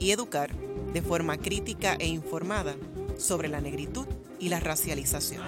y educar de forma crítica e informada sobre la negritud y la racialización.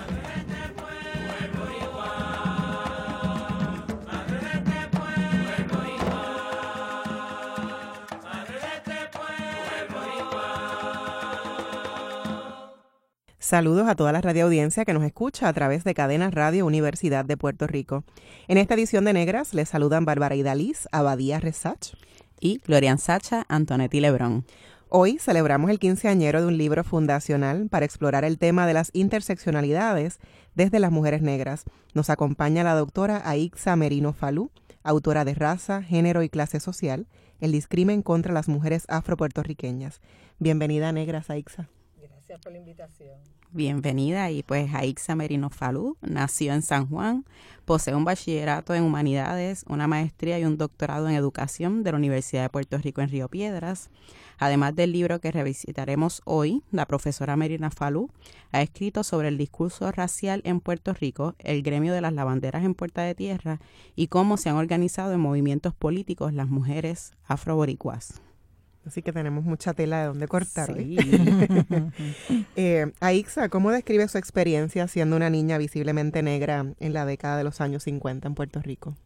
Saludos a toda la radioaudiencia que nos escucha a través de Cadena Radio Universidad de Puerto Rico. En esta edición de Negras les saludan Bárbara Idaliz, Abadía Resach y Glorian Sacha Antonetti Lebrón. Hoy celebramos el quinceañero de un libro fundacional para explorar el tema de las interseccionalidades desde las mujeres negras. Nos acompaña la doctora Aixa Merino Falú, autora de Raza, Género y Clase Social, el discrimen contra las mujeres afropuertorriqueñas. Bienvenida, Negras, Aixa. Gracias por la invitación. Bienvenida y pues Aixa Merino Falú nació en San Juan, posee un bachillerato en humanidades, una maestría y un doctorado en educación de la Universidad de Puerto Rico en Río Piedras. Además del libro que revisitaremos hoy, la profesora Merina Falú ha escrito sobre el discurso racial en Puerto Rico, el gremio de las lavanderas en Puerta de Tierra y cómo se han organizado en movimientos políticos las mujeres afroboricuas. Así que tenemos mucha tela de donde cortar. Sí. eh, Aixa, ¿cómo describe su experiencia siendo una niña visiblemente negra en la década de los años 50 en Puerto Rico?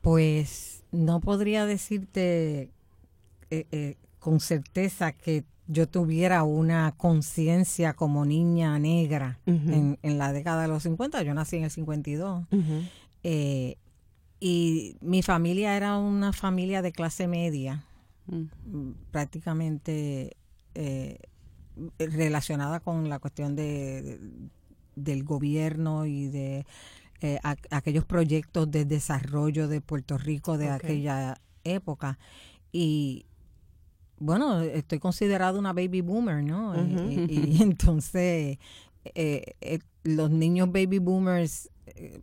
Pues no podría decirte eh, eh, con certeza que yo tuviera una conciencia como niña negra en, la década de los 50. Yo nací en el 52. eh, y mi familia era una familia de clase media prácticamente eh, relacionada con la cuestión de, del gobierno y de eh, aquellos proyectos de desarrollo de Puerto Rico de aquella época. Y bueno estoy considerada una baby boomer no y, entonces eh, los niños baby boomers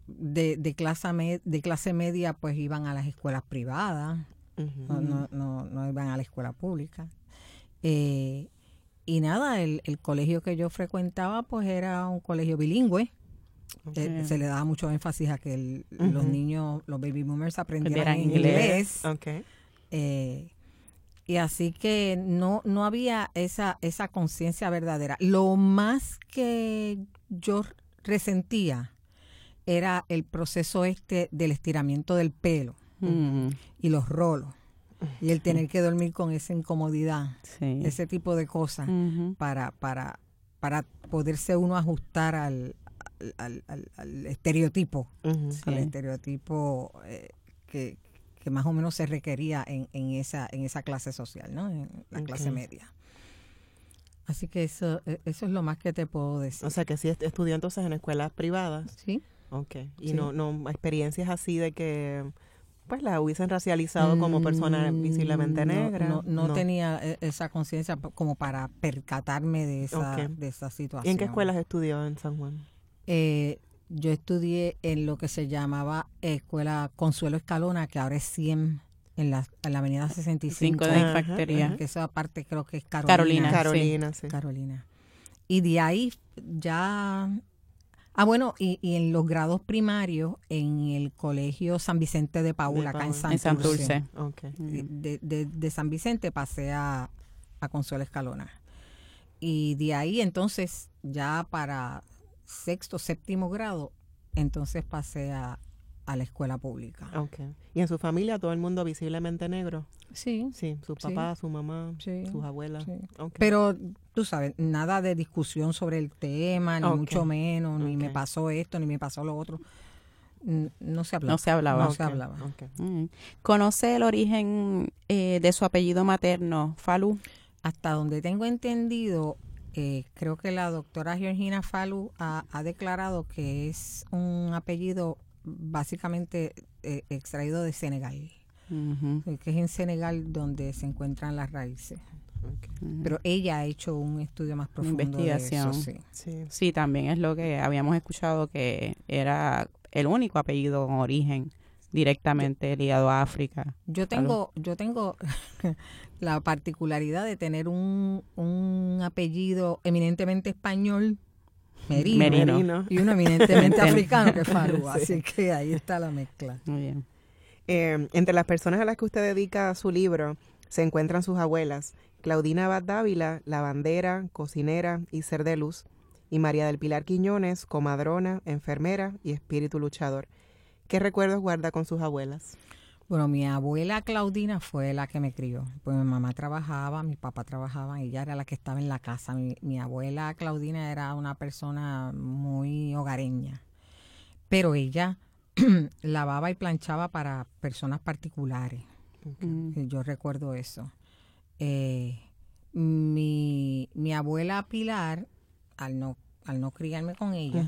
de, de, clase de clase media pues iban a las escuelas privadas no, no, no, no, iban a la escuela pública. Eh, y nada, el, el, colegio que yo frecuentaba pues era un colegio bilingüe. Eh, se le daba mucho énfasis a que los niños, los baby boomers aprendieran inglés. Eh, y así que no, no había esa, esa conciencia verdadera. Lo más que yo resentía era el proceso este del estiramiento del pelo y los rolos. Y el tener que dormir con esa incomodidad, ese tipo de cosas, para, para, para poderse uno ajustar al, al, al, estereotipo, al estereotipo eh, que, que, más o menos se requería en, en, esa, en esa clase social, ¿no? en la clase media. Así que eso, e, eso es lo más que te puedo decir. O sea, que sí estudió entonces en escuelas privadas. Sí. Ok. Y no, no, experiencias así de que pues la hubiesen racializado como persona mm, visiblemente negra. No, no, tenía e, esa conciencia como para percatarme de esa, de esa situación. ¿Y en qué escuelas estudió en San Juan? Eh, yo estudié en lo que se llamaba Escuela Consuelo Escalona, que ahora es 100 en la, en la avenida 65. de factoría. Que eso aparte creo que es Carolina. Carolina, Carolina, sí. Carolina. Y de ahí ya Ah, bueno, y, y, en los grados primarios en el Colegio San Vicente de Paula, acá en Santurce. De, de, de, San Vicente pasé a, a Consuelo Escalona. Y de ahí entonces, ya para sexto, séptimo grado, entonces pasé a, a la escuela pública. Okay. ¿Y en su familia todo el mundo visiblemente negro? Sí. Sí, su papá, su mamá, sus abuelas. Pero tú sabes, nada de discusión sobre el tema, ni mucho menos, ni me pasó esto, ni me pasó lo otro. No se hablaba. No se hablaba. No se hablaba. Mm. ¿Conoce el origen eh, de su apellido materno, Falú? Hasta donde tengo entendido, eh, creo que la doctora Georgina Falú ha, ha, declarado que es un apellido básicamente eh, extraído de Senegal, que es en Senegal donde se encuentran las raíces. Pero ella ha hecho un estudio más profundo investigación. de eso, sí. sí. también es lo que habíamos escuchado que era el único apellido con origen directamente ligado a África. Yo tengo, yo tengo la particularidad de tener un, un apellido eminentemente español, Merino, y uno eminentemente africano que es Faru, así que ahí está la mezcla. Muy bien. Eh, entre las personas a las que usted dedica su libro se encuentran sus abuelas, Claudina Abad Dávila, lavandera, cocinera y ser de luz, y María del Pilar Quiñones, comadrona, enfermera y espíritu luchador. ¿Qué recuerdos guarda con sus abuelas? Bueno, mi abuela Claudina fue la que me crió. Pues mi mamá trabajaba, mi papá trabajaba, ella era la que estaba en la casa. Mi, mi abuela Claudina era una persona muy hogareña, pero ella lavaba y planchaba para personas particulares. Mm. Yo recuerdo eso. Eh, mi, mi abuela Pilar, al no, al no criarme con ella,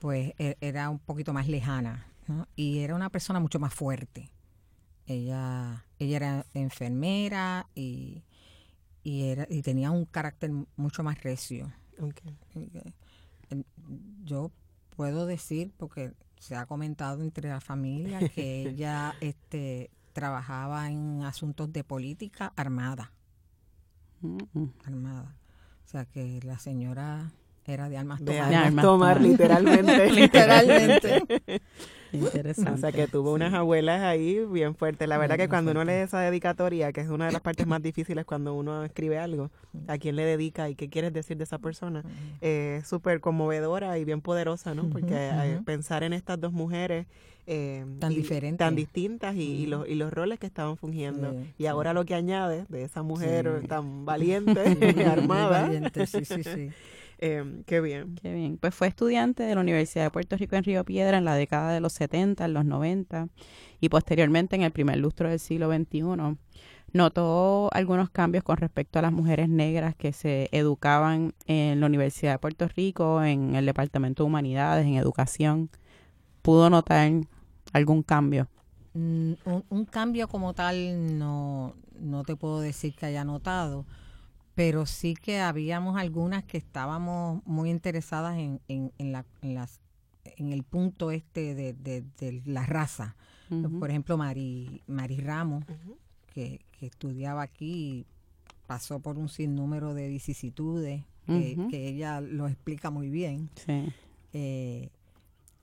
pues e, era un poquito más lejana y era una persona mucho más fuerte. Ella, ella era enfermera y, y, era, y tenía un carácter mucho más recio. Yo puedo decir, porque se ha comentado entre la familia, que ella este, trabajaba en asuntos de política armada. Armada. O sea que la señora era de armas tomar. literalmente. literalmente. Interesante. O sea que tuvo unas abuelas ahí bien fuertes. La verdad que cuando uno lee esa dedicatoria, que es una de las partes más difíciles cuando uno escribe algo, a quién le dedica y qué quieres decir de esa persona, es súper conmovedora y bien poderosa, ¿no? Porque eh, pensar en estas dos mujeres eh, tan diferentes, tan distintas y, los, y los roles que estaban fungiendo. y ahora lo que añade de esa mujer tan valiente, armada. Valiente, Em, qué bien. Qué bien. Pues fue estudiante de la Universidad de Puerto Rico en Río Piedra en la década de los 70, en los 90 y posteriormente en el primer lustro del siglo XXI. Notó algunos cambios con respecto a las mujeres negras que se educaban en la Universidad de Puerto Rico, en el Departamento de Humanidades, en Educación. ¿Pudo notar algún cambio? Mm, un, un, cambio como tal no, no te puedo decir que haya notado, pero sí que habíamos algunas que estábamos muy interesadas en, en, en, la, en las, en el punto este de, de, la raza. Por ejemplo, Mari, Mari Ramos, que, que, estudiaba aquí, pasó por un sinnúmero de vicisitudes, que, ella lo explica muy bien. Eh,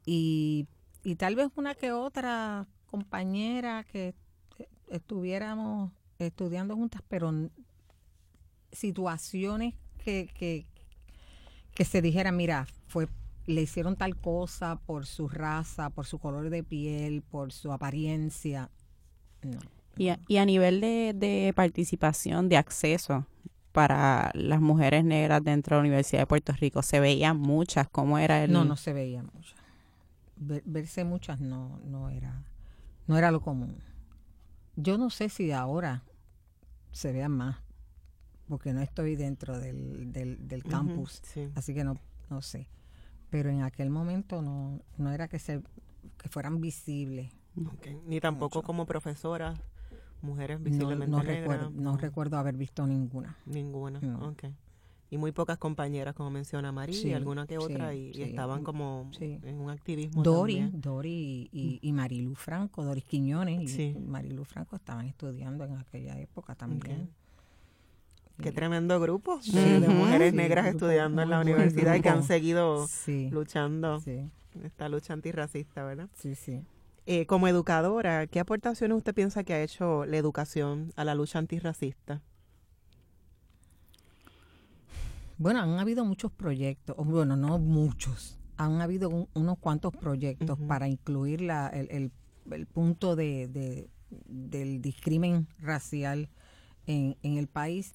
y, y tal vez una que otra compañera que estuviéramos estudiando juntas, pero situaciones que, que, que se dijera, mira, fue le hicieron tal cosa por su raza, por su color de piel, por su apariencia. Y, a, y a nivel de, de, participación, de acceso para las mujeres negras dentro de la Universidad de Puerto Rico, ¿se veían muchas? ¿Cómo era el...? No, no se veían muchas. verse muchas no, no, era, no era lo común. Yo no sé si ahora se vean más, porque no estoy dentro del, del, campus, así que no, no sé. Pero en aquel momento no, no era que, se, que fueran visibles. Ni tampoco como profesoras, mujeres visiblemente no, Recuerdo, no recuerdo haber visto ninguna. Ninguna, Y muy pocas compañeras, como menciona María, y alguna que otra, y, estaban como en un activismo Dori, Dori y, y, Marilu Franco, Doris Quiñones y Marilu Franco estaban estudiando en aquella época también. Qué tremendo grupo de, mujeres negras estudiando en la universidad y que han seguido luchando esta lucha antirracista, ¿verdad? Sí, sí. Eh, como educadora, ¿qué aportaciones usted piensa que ha hecho la educación a la lucha antirracista? Bueno, han habido muchos proyectos, bueno, no muchos, han habido unos cuantos proyectos para incluir la, el, el, punto de, de, del discrimen racial en, en el país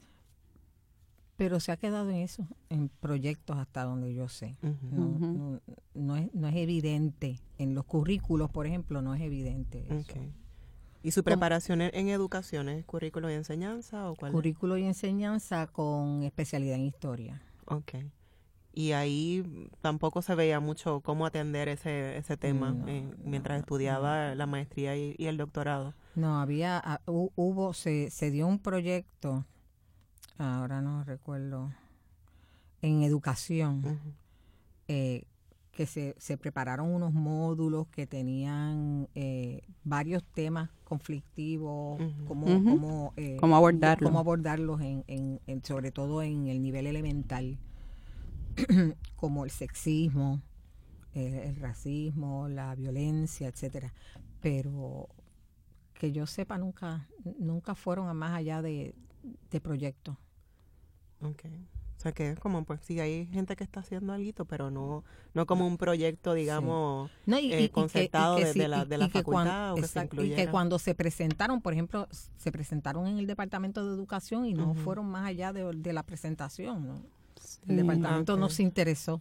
pero se ha quedado en eso, en proyectos hasta donde yo sé. no, no, es, no es evidente. En los currículos, por ejemplo, no es evidente. Eso. ¿Y su preparación en, educación es currículo y enseñanza o cuál? Currículo y enseñanza con especialidad en historia. Ok. Y ahí tampoco se veía mucho cómo atender ese, ese tema mientras estudiaba la maestría y, y, el doctorado. No, había, ah, hubo, se, se dio un proyecto ahora no recuerdo, en educación, eh, que se, se, prepararon unos módulos que tenían eh, varios temas conflictivos, como, eh, cómo, abordarlos, cómo abordarlos en, en, sobre todo en el nivel elemental, como el sexismo, el racismo, la violencia, etcétera. Pero que yo sepa nunca nunca fueron a más allá de, de proyectos. Okay. O sea que es como, pues sí, hay gente que está haciendo algo, pero no no como un proyecto, digamos, no, y, concertado desde la, de la facultad. y que cuando se presentaron, por ejemplo, se presentaron en el Departamento de Educación y no fueron más allá de, la presentación. ¿no? El departamento no se interesó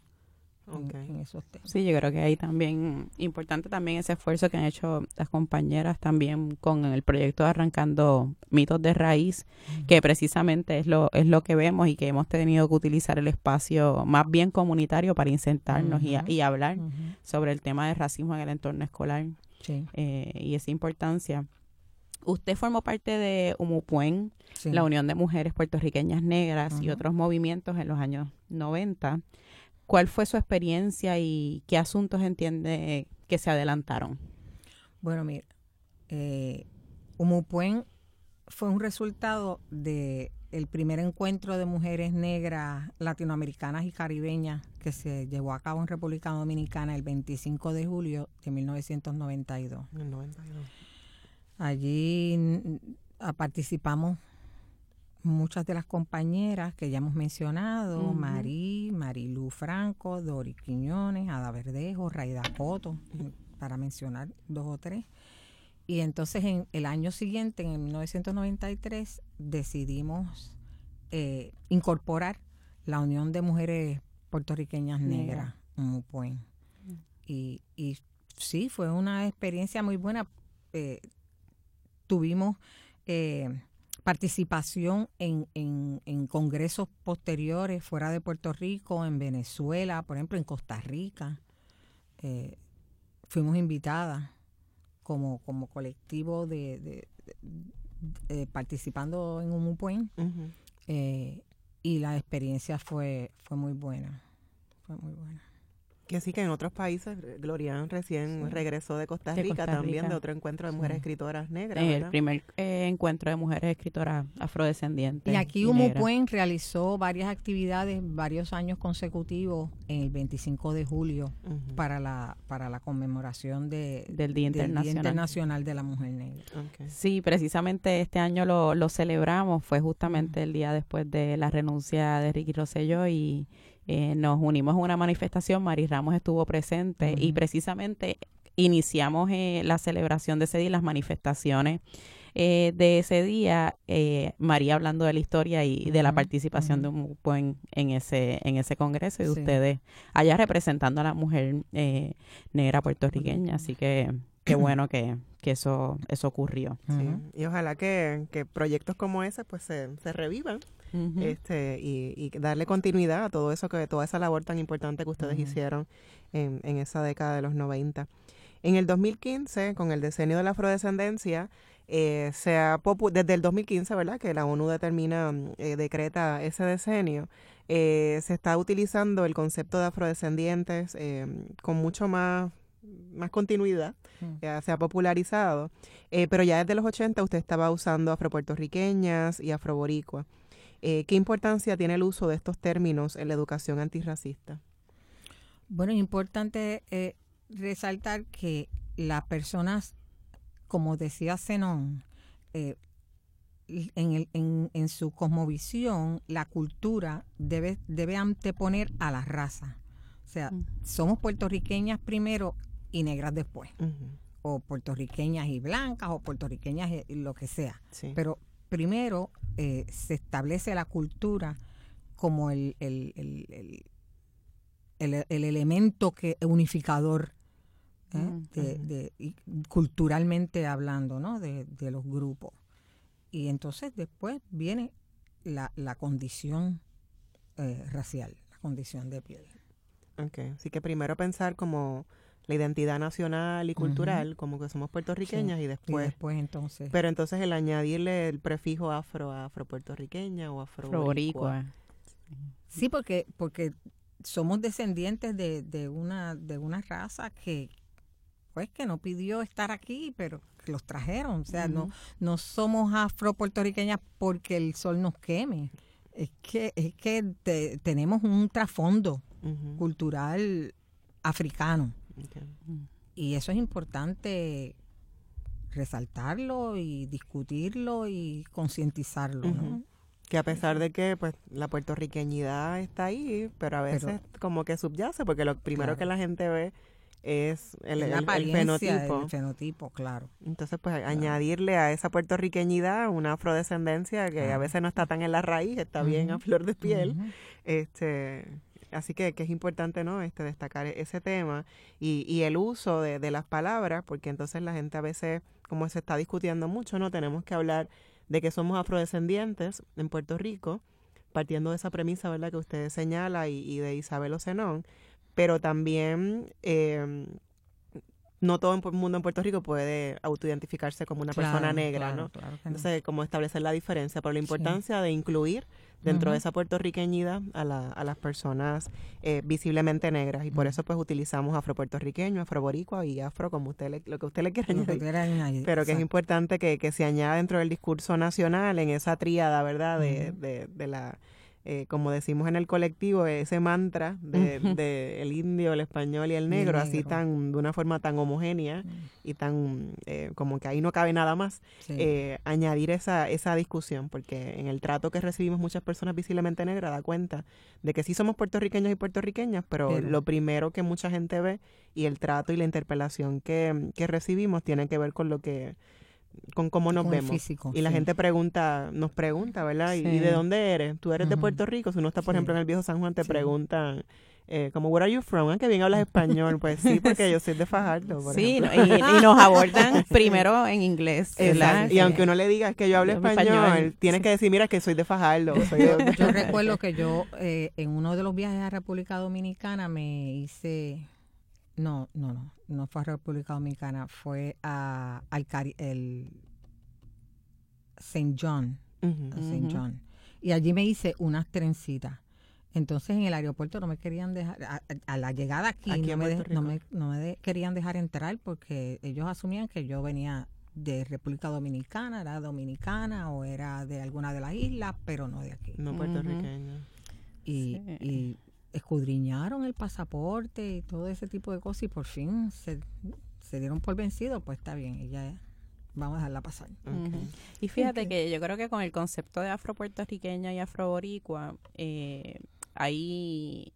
Sí, yo creo que ahí también, importante también ese esfuerzo que han hecho las compañeras también con el proyecto de Arrancando Mitos de Raíz, que precisamente es lo, es lo que vemos y que hemos tenido que utilizar el espacio más bien comunitario para insertarnos y, hablar sobre el tema del racismo en el entorno escolar eh, y esa importancia. Usted formó parte de UMUPUEN, la Unión de Mujeres Puertorriqueñas Negras y otros movimientos en los años 90. ¿Cuál fue su experiencia y qué asuntos entiende que se adelantaron? Bueno, mira, eh, Umupuen fue un resultado de el primer encuentro de mujeres negras latinoamericanas y caribeñas que se llevó a cabo en República Dominicana el 25 de julio de 1992. Allí participamos muchas de las compañeras que ya hemos mencionado, Marí, Marilu Franco, Dori Quiñones, Ada Verdejo, Raida Coto, para mencionar dos o tres. Y entonces en el año siguiente, en 1993, decidimos eh, incorporar la Unión de Mujeres Puertorriqueñas Negras, MUPUEN. Y, y sí, fue una experiencia muy buena. Eh, tuvimos... Eh, participación en, en, congresos posteriores fuera de Puerto Rico, en Venezuela, por ejemplo, en Costa Rica. Eh, fuimos invitadas como, como colectivo de, participando en un eh, y la experiencia fue, fue muy buena. Fue muy buena. Que así que en otros países, Glorian recién regresó de Costa, Rica, también de otro encuentro de mujeres escritoras negras. el primer eh, encuentro de mujeres escritoras afrodescendientes. Y aquí Humo realizó varias actividades, varios años consecutivos, en el 25 de julio, para la para la conmemoración de, del, Día Internacional. de la Mujer Negra. Sí, precisamente este año lo, lo celebramos, fue justamente el día después de la renuncia de Ricky Rosselló y eh, nos unimos a una manifestación, Mari Ramos estuvo presente y precisamente iniciamos eh, la celebración de ese día, las manifestaciones eh, de ese día, María hablando de la historia y de la participación de un buen en ese en ese congreso y de ustedes allá representando a la mujer negra puertorriqueña, así que qué bueno que, que eso eso ocurrió. Y ojalá que, que proyectos como ese pues se, se revivan este, y, darle continuidad a todo eso, que toda esa labor tan importante que ustedes hicieron en, en, esa década de los 90. En el 2015, con el decenio de la afrodescendencia, eh, se ha desde el 2015, ¿verdad? Que la ONU determina, eh, decreta ese decenio, eh, se está utilizando el concepto de afrodescendientes eh, con mucho más más continuidad, ya se ha popularizado, pero ya desde los 80 usted estaba usando afropuertorriqueñas y afroboricuas. Eh, ¿Qué importancia tiene el uso de estos términos en la educación antirracista? Bueno, es importante eh, resaltar que las personas, como decía Zenón, eh, en, en, su cosmovisión, la cultura debe, debe anteponer a la raza. O sea, somos puertorriqueñas primero y negras después. O puertorriqueñas y blancas, o puertorriqueñas y lo que sea. Pero primero eh, se establece la cultura como el, el, el, el elemento que unificador ¿eh? de, culturalmente hablando ¿no? de, los grupos. Y entonces después viene la, la condición eh, racial, la condición de piel. Okay. Así que primero pensar como la identidad nacional y cultural, como que somos puertorriqueñas y después... después entonces... Pero entonces el añadirle el prefijo afro a afropuertorriqueña o afroboricua. Sí, porque, porque somos descendientes de, de, una, de una raza que, pues, que no pidió estar aquí, pero los trajeron. O sea, no, no somos afropuertorriqueñas porque el sol nos queme. Es que, es que tenemos un trasfondo cultural africano. Y eso es importante resaltarlo y discutirlo y concientizarlo, ¿no? Que a pesar de que pues la puertorriqueñidad está ahí, pero a veces como que subyace, porque lo primero que la gente ve es el, fenotipo. El fenotipo, claro. Entonces, pues añadirle a esa puertorriqueñidad una afrodescendencia que a veces no está tan en la raíz, está bien a flor de piel. Este, así que, que, es importante, ¿no? Este, destacar ese tema y, y el uso de, de las palabras, porque entonces la gente a veces, como se está discutiendo mucho, ¿no? Tenemos que hablar de que somos afrodescendientes en Puerto Rico, partiendo de esa premisa, ¿verdad?, que usted señala y, de Isabel Ocenón, pero también eh, no todo el mundo en Puerto Rico puede autoidentificarse como una persona negra, ¿no? Entonces, como establecer la diferencia, por la importancia de incluir dentro de esa puertorriqueñidad a, la, a las personas eh, visiblemente negras. Y por eso pues utilizamos afropuertorriqueño, afroboricua y afro como usted le, lo que usted le quiera añadir, pero que es importante que, que se añada dentro del discurso nacional en esa tríada, ¿verdad? de, de, de la eh, como decimos en el colectivo, ese mantra de, el indio, el español y el negro, así tan, de una forma tan homogénea mm. y tan, eh, como que ahí no cabe nada más, eh, añadir esa, esa discusión, porque en el trato que recibimos muchas personas visiblemente negras da cuenta de que sí somos puertorriqueños y puertorriqueñas, pero, lo primero que mucha gente ve y el trato y la interpelación que, que recibimos tiene que ver con lo que con cómo nos vemos. y la gente pregunta, nos pregunta, ¿verdad? ¿Y, de dónde eres? ¿Tú eres de Puerto Rico? Si uno está, por ejemplo, en el viejo San Juan, te preguntan, eh, como, where are you from? Ah, que bien hablas español. Pues sí, porque yo soy de Fajardo. sí, y, nos abordan primero en inglés. Y aunque uno le diga que yo hablo español, tiene que decir, mira, que soy de Fajardo. yo recuerdo que yo, eh, en uno de los viajes a República Dominicana, me hice no, no, no, no fue a República Dominicana, fue a, al el St. John, John. Y allí me hice unas trencitas. Entonces en el aeropuerto no me querían dejar, a, la llegada aquí, no, me, no, me, querían dejar entrar porque ellos asumían que yo venía de República Dominicana, era dominicana o era de alguna de las islas, pero no de aquí. No puertorriqueña. Y, y escudriñaron el pasaporte y todo ese tipo de cosas y por fin se, dieron por vencido, pues está bien, ella vamos a dejarla pasar. Y fíjate que yo creo que con el concepto de afro-puertorriqueña y afro-boricua, eh, ahí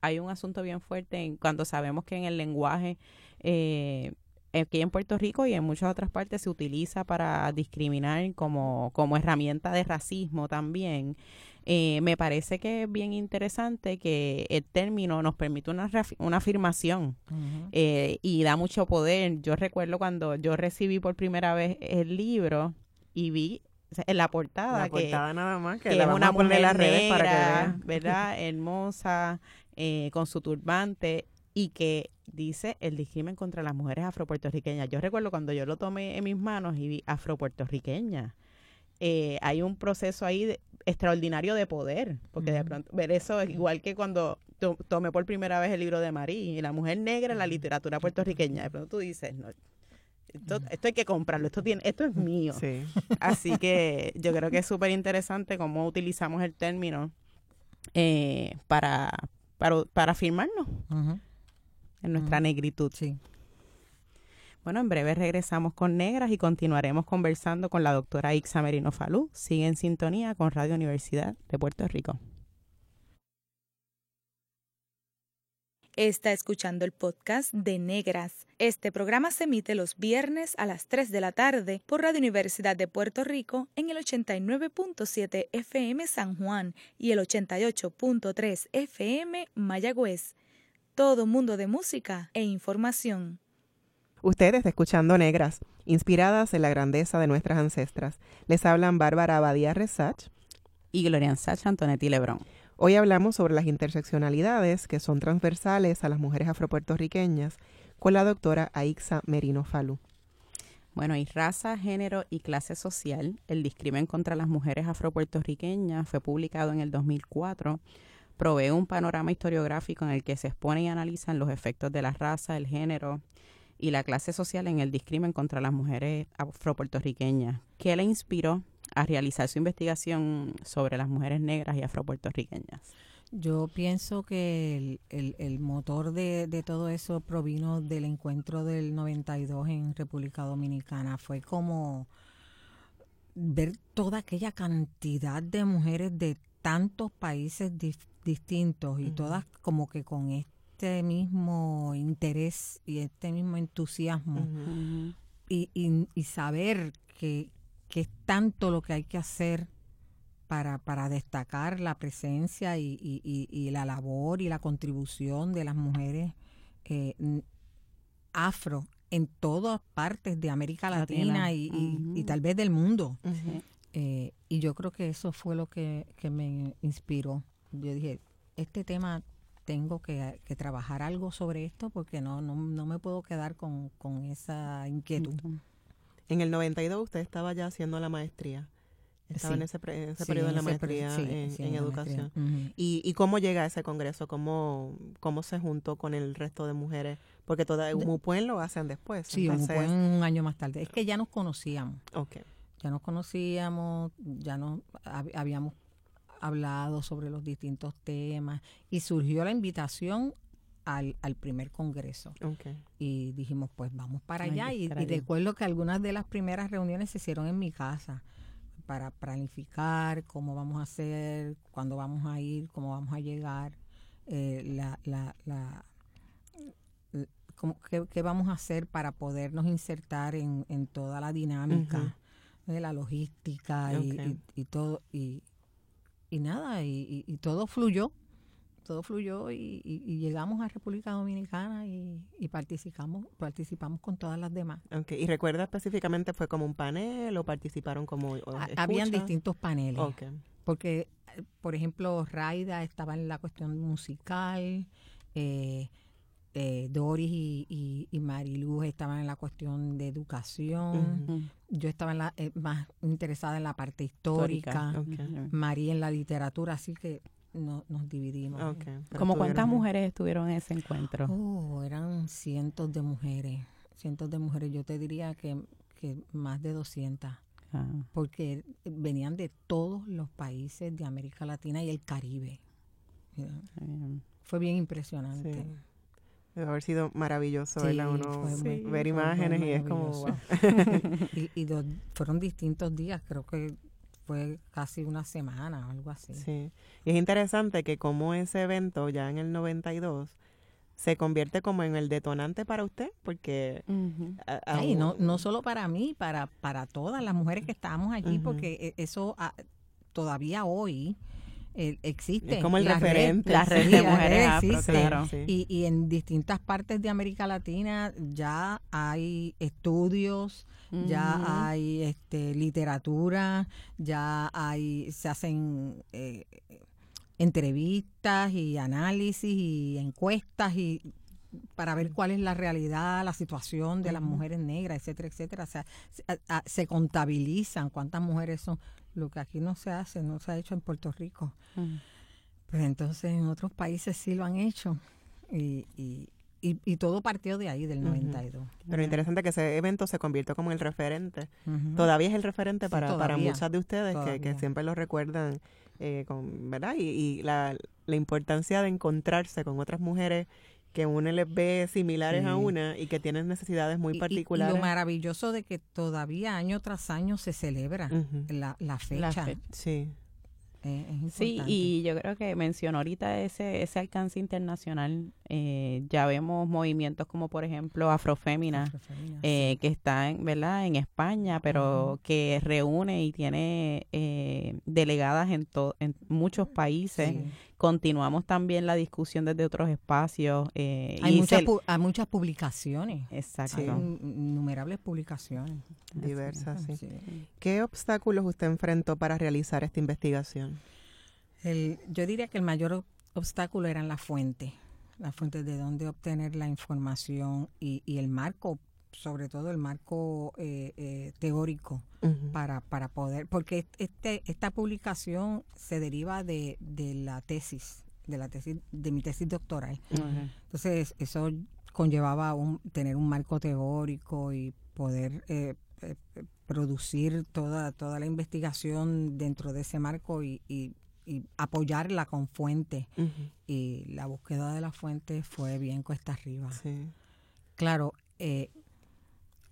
hay un asunto bien fuerte en, cuando sabemos que en el lenguaje eh, aquí en Puerto Rico y en muchas otras partes se utiliza para discriminar como, como herramienta de racismo también. Eh, me parece que es bien interesante que el término nos permite una, una afirmación eh, y da mucho poder. Yo recuerdo cuando yo recibí por primera vez el libro y vi en la portada, la portada nada más que, es una mujer la para que ¿verdad? Hermosa, eh, con su turbante y que dice el discrimen contra las mujeres afropuertorriqueñas. Yo recuerdo cuando yo lo tomé en mis manos y vi afropuertorriqueña. Eh, hay un proceso ahí extraordinario de poder, porque de pronto ver eso es igual que cuando tomé por primera vez el libro de Marí, y la mujer negra en la literatura puertorriqueña, de pronto tú dices, no, esto, esto, hay que comprarlo, esto tiene, esto es mío. Así que yo creo que es súper interesante cómo utilizamos el término eh, para, para, para afirmarnos en nuestra negritud. Sí. Bueno, en breve regresamos con Negras y continuaremos conversando con la doctora Ixa Merino Falú. Sigue en sintonía con Radio Universidad de Puerto Rico. Está escuchando el podcast de Negras. Este programa se emite los viernes a las 3 de la tarde por Radio Universidad de Puerto Rico en el 89.7 FM San Juan y el 88.3 FM Mayagüez. Todo mundo de música e información. Usted está escuchando Negras, inspiradas en la grandeza de nuestras ancestras. Les hablan Bárbara Abadía Resach y Gloria Sach Antonetti Lebrón. Hoy hablamos sobre las interseccionalidades que son transversales a las mujeres afropuertorriqueñas con la doctora Aixa Merino Falú. Bueno, y raza, género y clase social, el discrimen contra las mujeres afropuertorriqueñas fue publicado en el 2004. Provee un panorama historiográfico en el que se exponen y analizan los efectos de la raza, el género y la clase social en el discrimen contra las mujeres afropuertorriqueñas. ¿Qué le inspiró a realizar su investigación sobre las mujeres negras y afropuertorriqueñas? Yo pienso que el, el, motor de, de, todo eso provino del encuentro del 92 en República Dominicana. Fue como ver toda aquella cantidad de mujeres de tantos países distintos y todas como que con este mismo interés y este mismo entusiasmo y, y, y, saber que, que es tanto lo que hay que hacer para, para destacar la presencia y, y, la labor y la contribución de las mujeres eh, afro en todas partes de América Latina, y, tal vez del mundo. Eh, y yo creo que eso fue lo que, me inspiró. Yo dije, este tema tengo que, trabajar algo sobre esto porque no, no, no me puedo quedar con, con esa inquietud. En el 92 usted estaba ya haciendo la maestría. Estaba en ese, periodo de la maestría en, educación. ¿Y, ¿Y, cómo llega a ese congreso? ¿Cómo, ¿Cómo se juntó con el resto de mujeres? Porque toda Humupuen lo hacen después. Sí, Entonces... un año más tarde. Es que ya nos conocíamos. Ok. Ya nos conocíamos, ya nos habíamos hablado sobre los distintos temas y surgió la invitación al, al primer congreso. Okay. Y dijimos, pues vamos para allá. y, y recuerdo que algunas de las primeras reuniones se hicieron en mi casa para planificar cómo vamos a hacer, cuándo vamos a ir, cómo vamos a llegar, eh, la, la, la qué, vamos a hacer para podernos insertar en, en toda la dinámica de la logística y, y, todo y, y nada y, y, todo fluyó todo fluyó y, llegamos a República Dominicana y, participamos participamos con todas las demás. Okay. ¿Y recuerda específicamente fue como un panel o participaron como Habían distintos paneles. Porque, por ejemplo, Raida estaba en la cuestión musical, eh, eh, Doris y, y, Mariluz estaban en la cuestión de educación, yo estaba en la, eh, más interesada en la parte histórica, María en la literatura, así que no, nos dividimos. ¿Como cuántas mujeres estuvieron en ese encuentro? Oh, eran cientos de mujeres, cientos de mujeres. Yo te diría que, que más de 200. Ah. Porque venían de todos los países de América Latina y el Caribe. Fue bien impresionante. Debe haber sido maravilloso Uno ver imágenes y es como... y, y fueron distintos días, creo que fue casi una semana o algo así. Sí, y es interesante que como ese evento ya en el 92 se convierte como en el detonante para usted, porque... no, no solo para mí, para, para todas las mujeres que estábamos allí, porque e, eso ah, todavía hoy existe. Es como el referente. la red de mujeres y, y en distintas partes de América Latina ya hay estudios, ya hay este, literatura, ya hay, se hacen eh, entrevistas y análisis y encuestas y para ver cuál es la realidad, la situación de las mujeres negras, etcétera, etcétera. O sea, se, contabilizan cuántas mujeres son, lo que aquí no se hace, no se ha hecho en Puerto Rico. Pues entonces en otros países sí lo han hecho. Y, y, y, todo partió de ahí, del 92. Pero interesante que ese evento se convirtió como el referente. Todavía es el referente para, para muchas de ustedes que, que, siempre lo recuerdan, eh, con, ¿verdad? Y, y la, la, importancia de encontrarse con otras mujeres que uno les ve similares a una y que tienen necesidades muy particulares. Y, lo maravilloso de que todavía año tras año se celebra la, la, fecha. sí. sí, y yo creo que mencionó ahorita ese, ese alcance internacional. Eh, ya vemos movimientos como, por ejemplo, Afrofémina, eh, que está en, ¿verdad? en España, pero que reúne y tiene eh, delegadas en, en muchos países continuamos también la discusión desde otros espacios. Eh, hay, muchas hay muchas publicaciones. Exacto. innumerables publicaciones. Diversas, sí. ¿Qué obstáculos usted enfrentó para realizar esta investigación? El, yo diría que el mayor obstáculo eran las fuentes. las fuentes de dónde obtener la información y, y el marco, sobre todo el marco eh, eh, teórico para, para poder, porque este, esta publicación se deriva de, de la tesis, de la tesis, de mi tesis doctoral. Entonces, eso conllevaba un, tener un marco teórico y poder eh, eh, producir toda, toda la investigación dentro de ese marco y, y, apoyarla con fuentes. Y la búsqueda de la fuente fue bien cuesta arriba. Claro, eh,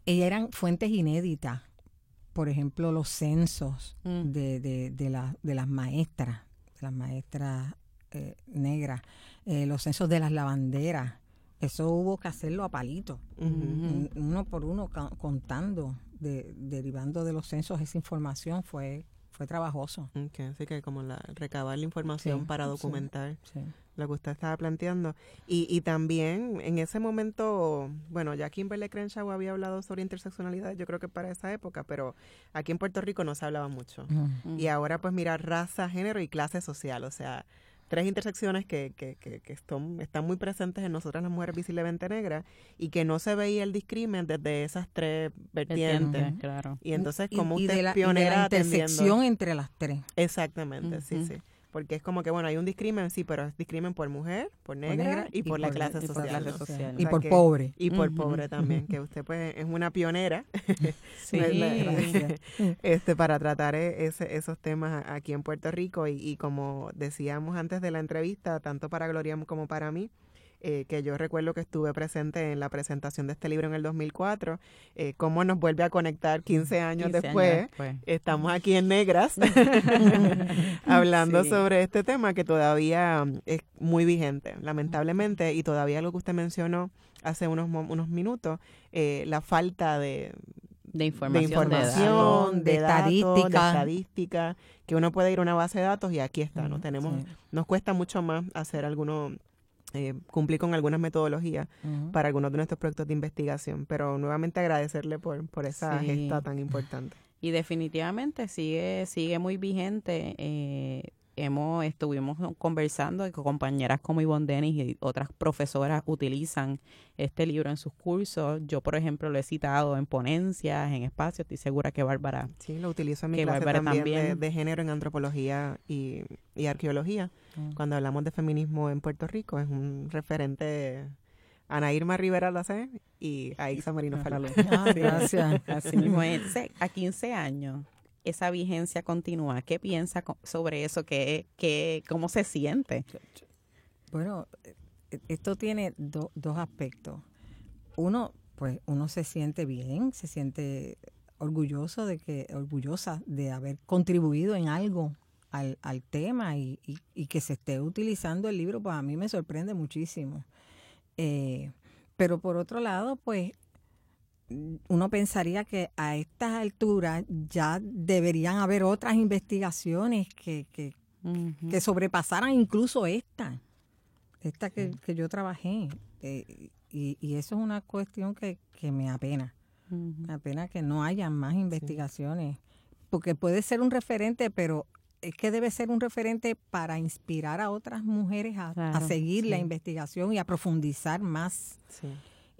eran fuentes inéditas. Por ejemplo, los censos mm. de, de, de, la, de las maestras, las maestras eh, negras, los censos de las lavanderas, eso hubo que hacerlo a palito, uno por uno contando, de, derivando de los censos esa información fue fue trabajoso. así que como la, recabar la información para documentar lo que usted estaba planteando. Y, y también en ese momento, bueno, ya Kimberly Crenshaw había hablado sobre interseccionalidad, yo creo que para esa época, pero aquí en Puerto Rico no se hablaba mucho. Y ahora pues mira raza, género y clase social, o sea, tres intersecciones que, que, que, están, están, muy presentes en nosotras las mujeres visiblemente negras y que no se veía el discrimen desde esas tres vertientes. claro. Y entonces, como usted es pionera y de la intersección entre las tres. Exactamente, sí, sí porque es como que, bueno, hay un discrimen, sí, pero es discrimen por mujer, por negra, y, por, la clase social. Y por pobre. Y por pobre también, que usted pues es una pionera sí. este, para tratar e, ese, esos temas aquí en Puerto Rico y, y como decíamos antes de la entrevista, tanto para Gloria como para mí, eh, que yo recuerdo que estuve presente en la presentación de este libro en el 2004, eh, cómo nos vuelve a conectar 15 años, después. Estamos aquí en Negras hablando sobre este tema que todavía mm, es muy vigente, lamentablemente, y todavía lo que usted mencionó hace unos, unos minutos, eh, la falta de, de información, de, estadística. que uno puede ir a una base de datos y aquí está, ¿no? Tenemos, nos cuesta mucho más hacer algunos eh, cumplir con algunas metodologías para algunos de nuestros proyectos de investigación. Pero nuevamente agradecerle por, por esa gesta tan importante. Y definitivamente sigue, sigue muy vigente. Eh, hemos estuvimos conversando y compañeras como Ivonne Denis y otras profesoras utilizan este libro en sus cursos. Yo, por ejemplo, lo he citado en ponencias, en espacios. Estoy segura que Bárbara... Sí, lo utilizo en mi clase también, De, género en antropología y, arqueología. Mm. Cuando hablamos de feminismo en Puerto Rico, es un referente... Ana Irma Rivera Lacé y Aixa Marino Falú. Ah, gracias. Así mismo A 15 años esa vigencia continúa. ¿Qué piensa sobre eso? ¿Qué, qué, ¿Cómo se siente? Bueno, e, esto tiene dos aspectos. Uno, pues uno se siente bien, se siente orgulloso de que, orgullosa de haber contribuido en algo al, al tema y, y, que se esté utilizando el libro, pues a mí me sorprende muchísimo. Eh, pero por otro lado, pues uno pensaría que a estas alturas ya deberían haber otras investigaciones que, que, sobrepasaran incluso esta, esta que, yo trabajé. Eh, y, eso es una cuestión que, me apena. Me apena que no haya más investigaciones, porque puede ser un referente, pero es que debe ser un referente para inspirar a otras mujeres a, seguir la investigación y a profundizar más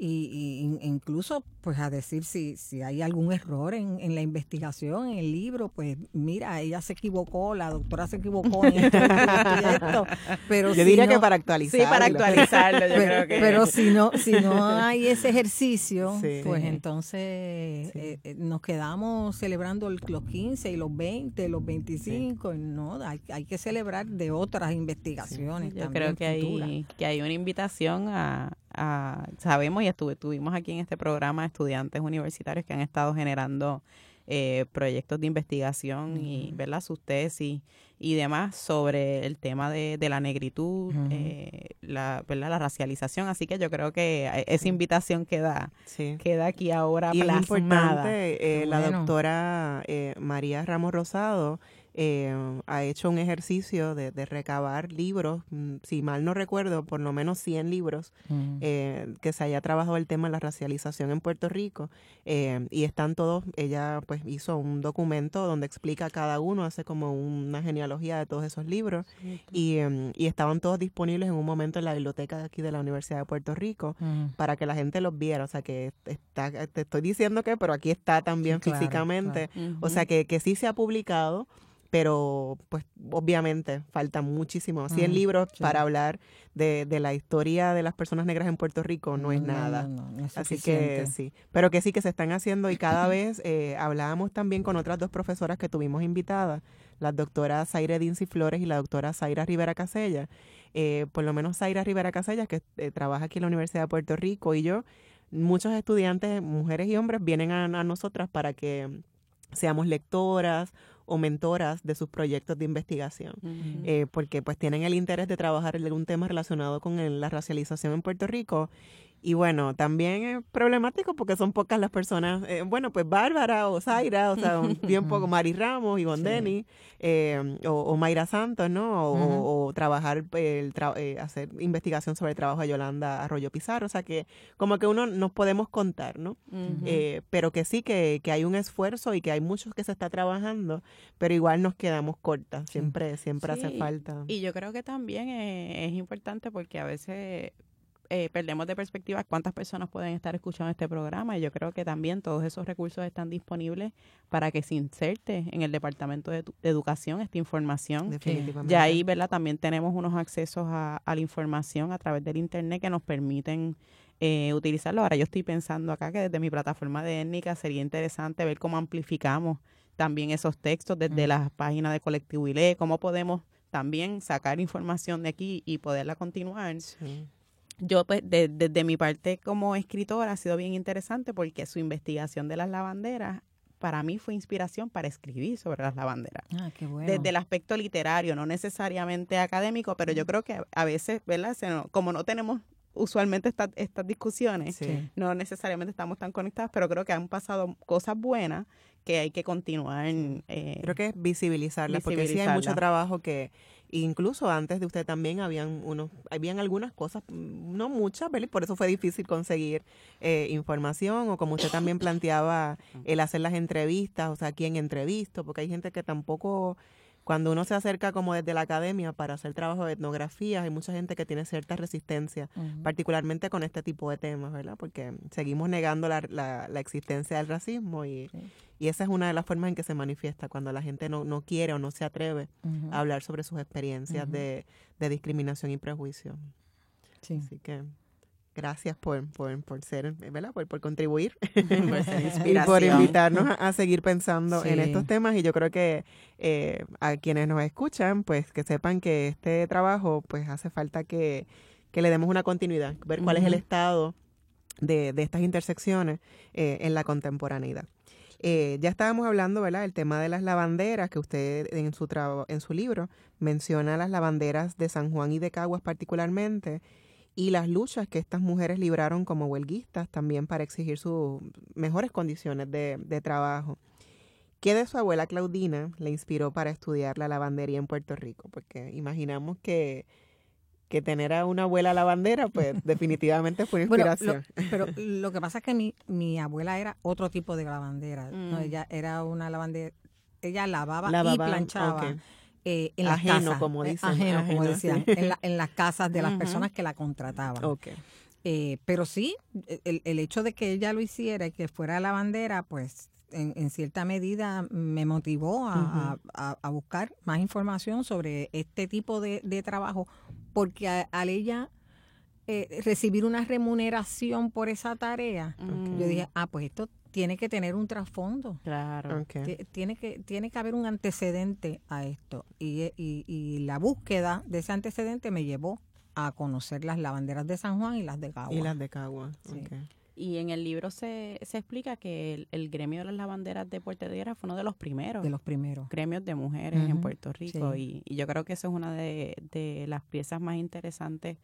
y, incluso pues a decir si, si hay algún error en, en, la investigación, en el libro, pues mira, ella se equivocó, la doctora se equivocó en esto, esto, pero yo diría que para actualizarlo. Sí, para actualizarlo, yo pero, creo que. Pero si no, si no hay ese ejercicio, pues entonces eh, eh, nos quedamos celebrando los 15 y los 20, los 25, no, hay, hay que celebrar de otras investigaciones. Yo creo que hay, que hay una invitación a, sabemos y estuvimos aquí en este programa estudiantes universitarios que han estado generando eh, proyectos de investigación y ¿verdad? sus tesis y demás sobre el tema de, la negritud, eh, la, ¿verdad? la racialización. Así que yo creo que eh, esa invitación queda, queda aquí ahora y plasmada. Es importante, la doctora María Ramos Rosado eh, ha hecho un ejercicio de, recabar libros, mm, si mal no recuerdo, por lo menos 100 libros, eh, que se haya trabajado el tema de la racialización en Puerto Rico. Eh, y están todos, ella pues hizo un documento donde explica cada uno, hace como una genealogía de todos esos libros. y, em, y, estaban todos disponibles en un momento en la biblioteca de aquí de la Universidad de Puerto Rico para que la gente los viera. O sea que está, te estoy diciendo que, pero aquí está también físicamente. O sea que, que sí se ha publicado pero pues obviamente falta muchísimo. 100 libros para hablar de, de, la historia de las personas negras en Puerto Rico no es nada. Así que sí, pero que sí que se están haciendo y cada vez eh, hablábamos también con otras dos profesoras que tuvimos invitadas, la doctora Zaire Dincy Flores y la doctora Zaira Rivera Casella. Eh, por lo menos Zaira Rivera Casella, que eh, trabaja aquí en la Universidad de Puerto Rico, y yo, muchos estudiantes, mujeres y hombres, vienen a nosotras para que seamos lectoras o mentoras de sus proyectos de investigación, eh, porque pues tienen el interés de trabajar en algún tema relacionado con la racialización en Puerto Rico y bueno, también es problemático porque son pocas las personas, eh, bueno, pues Bárbara o Zaira, o sea, bien poco, Mari Ramos, y sí. eh, o, Mayra Santos, ¿no? O, trabajar, el eh, hacer investigación sobre el trabajo de Yolanda Arroyo Pizarro, o sea, que como que uno nos podemos contar, ¿no? Eh, pero que sí, que, que, hay un esfuerzo y que hay muchos que se está trabajando, pero igual nos quedamos cortas, siempre, siempre hace falta. Y yo creo que también es importante porque a veces eh, perdemos de perspectiva cuántas personas pueden estar escuchando este programa y yo creo que también todos esos recursos están disponibles para que se inserte en el Departamento de, Educación esta información. Definitivamente. Y ahí, ¿verdad? También tenemos unos accesos a, la información a través del Internet que nos permiten eh, utilizarlo. Ahora yo estoy pensando acá que desde mi plataforma de étnica sería interesante ver cómo amplificamos también esos textos desde las páginas de Colectivo ILE, cómo podemos también sacar información de aquí y poderla continuar. Sí yo pues desde mi parte como escritora ha sido bien interesante porque su investigación de las lavanderas para mí fue inspiración para escribir sobre las lavanderas. Ah, qué bueno. Desde el aspecto literario, no necesariamente académico, pero yo creo que a veces, ¿verdad? como no tenemos usualmente estas estas discusiones, no necesariamente estamos tan conectadas, pero creo que han pasado cosas buenas que hay que continuar. Eh, creo que es visibilizarlas, porque sí hay mucho trabajo que incluso antes de usted también habían unos, habían algunas cosas, mm, no muchas, por eso fue difícil conseguir eh, información o como usted también planteaba el hacer las entrevistas, o sea, quién entrevisto, porque hay gente que tampoco cuando uno se acerca como desde la academia para hacer trabajo de etnografía, hay mucha gente que tiene cierta resistencia, particularmente con este tipo de temas, ¿verdad? Porque seguimos negando la, la, existencia del racismo y, y, esa es una de las formas en que se manifiesta cuando la gente no, no quiere o no se atreve a hablar sobre sus experiencias de, de discriminación y prejuicio. Sí. Así que Gracias por, por, por ser, ¿verdad? Por, por contribuir y por invitarnos a, seguir pensando en estos temas. Y yo creo que eh, a quienes nos escuchan, pues que sepan que este trabajo, pues hace falta que, le demos una continuidad, ver cuál es el estado de, de estas intersecciones eh, en la contemporaneidad. Eh, ya estábamos hablando, ¿verdad? El tema de las lavanderas, que usted en su, en su libro menciona las lavanderas de San Juan y de Caguas particularmente y las luchas que estas mujeres libraron como huelguistas también para exigir sus mejores condiciones de, trabajo. ¿Qué de su abuela Claudina le inspiró para estudiar la lavandería en Puerto Rico? Porque imaginamos que, que tener a una abuela lavandera, pues definitivamente fue inspiración. pero lo que pasa es que mi, mi abuela era otro tipo de lavandera. ¿no? Mm. Ella era una lavandera, ella lavaba, y planchaba. Eh, en las casas, como eh, dicen. Ajeno, como decían, en, las casas de las personas que la contrataban. Eh, pero sí, el, el, hecho de que ella lo hiciera y que fuera la bandera, pues en, cierta medida me motivó a, buscar más información sobre este tipo de, trabajo, porque al ella recibir una remuneración por esa tarea, yo dije, ah, pues esto tiene que tener un trasfondo. Claro. Tiene, que, tiene que haber un antecedente a esto. Y, y, la búsqueda de ese antecedente me llevó a conocer las lavanderas de San Juan y las de Cagua. Y las de Cagua. Y en el libro se, se explica que el, gremio de las lavanderas de Puerto Rico fue uno de los primeros. De los primeros. Gremios de mujeres en Puerto Rico. Y, y, yo creo que eso es una de, de las piezas más interesantes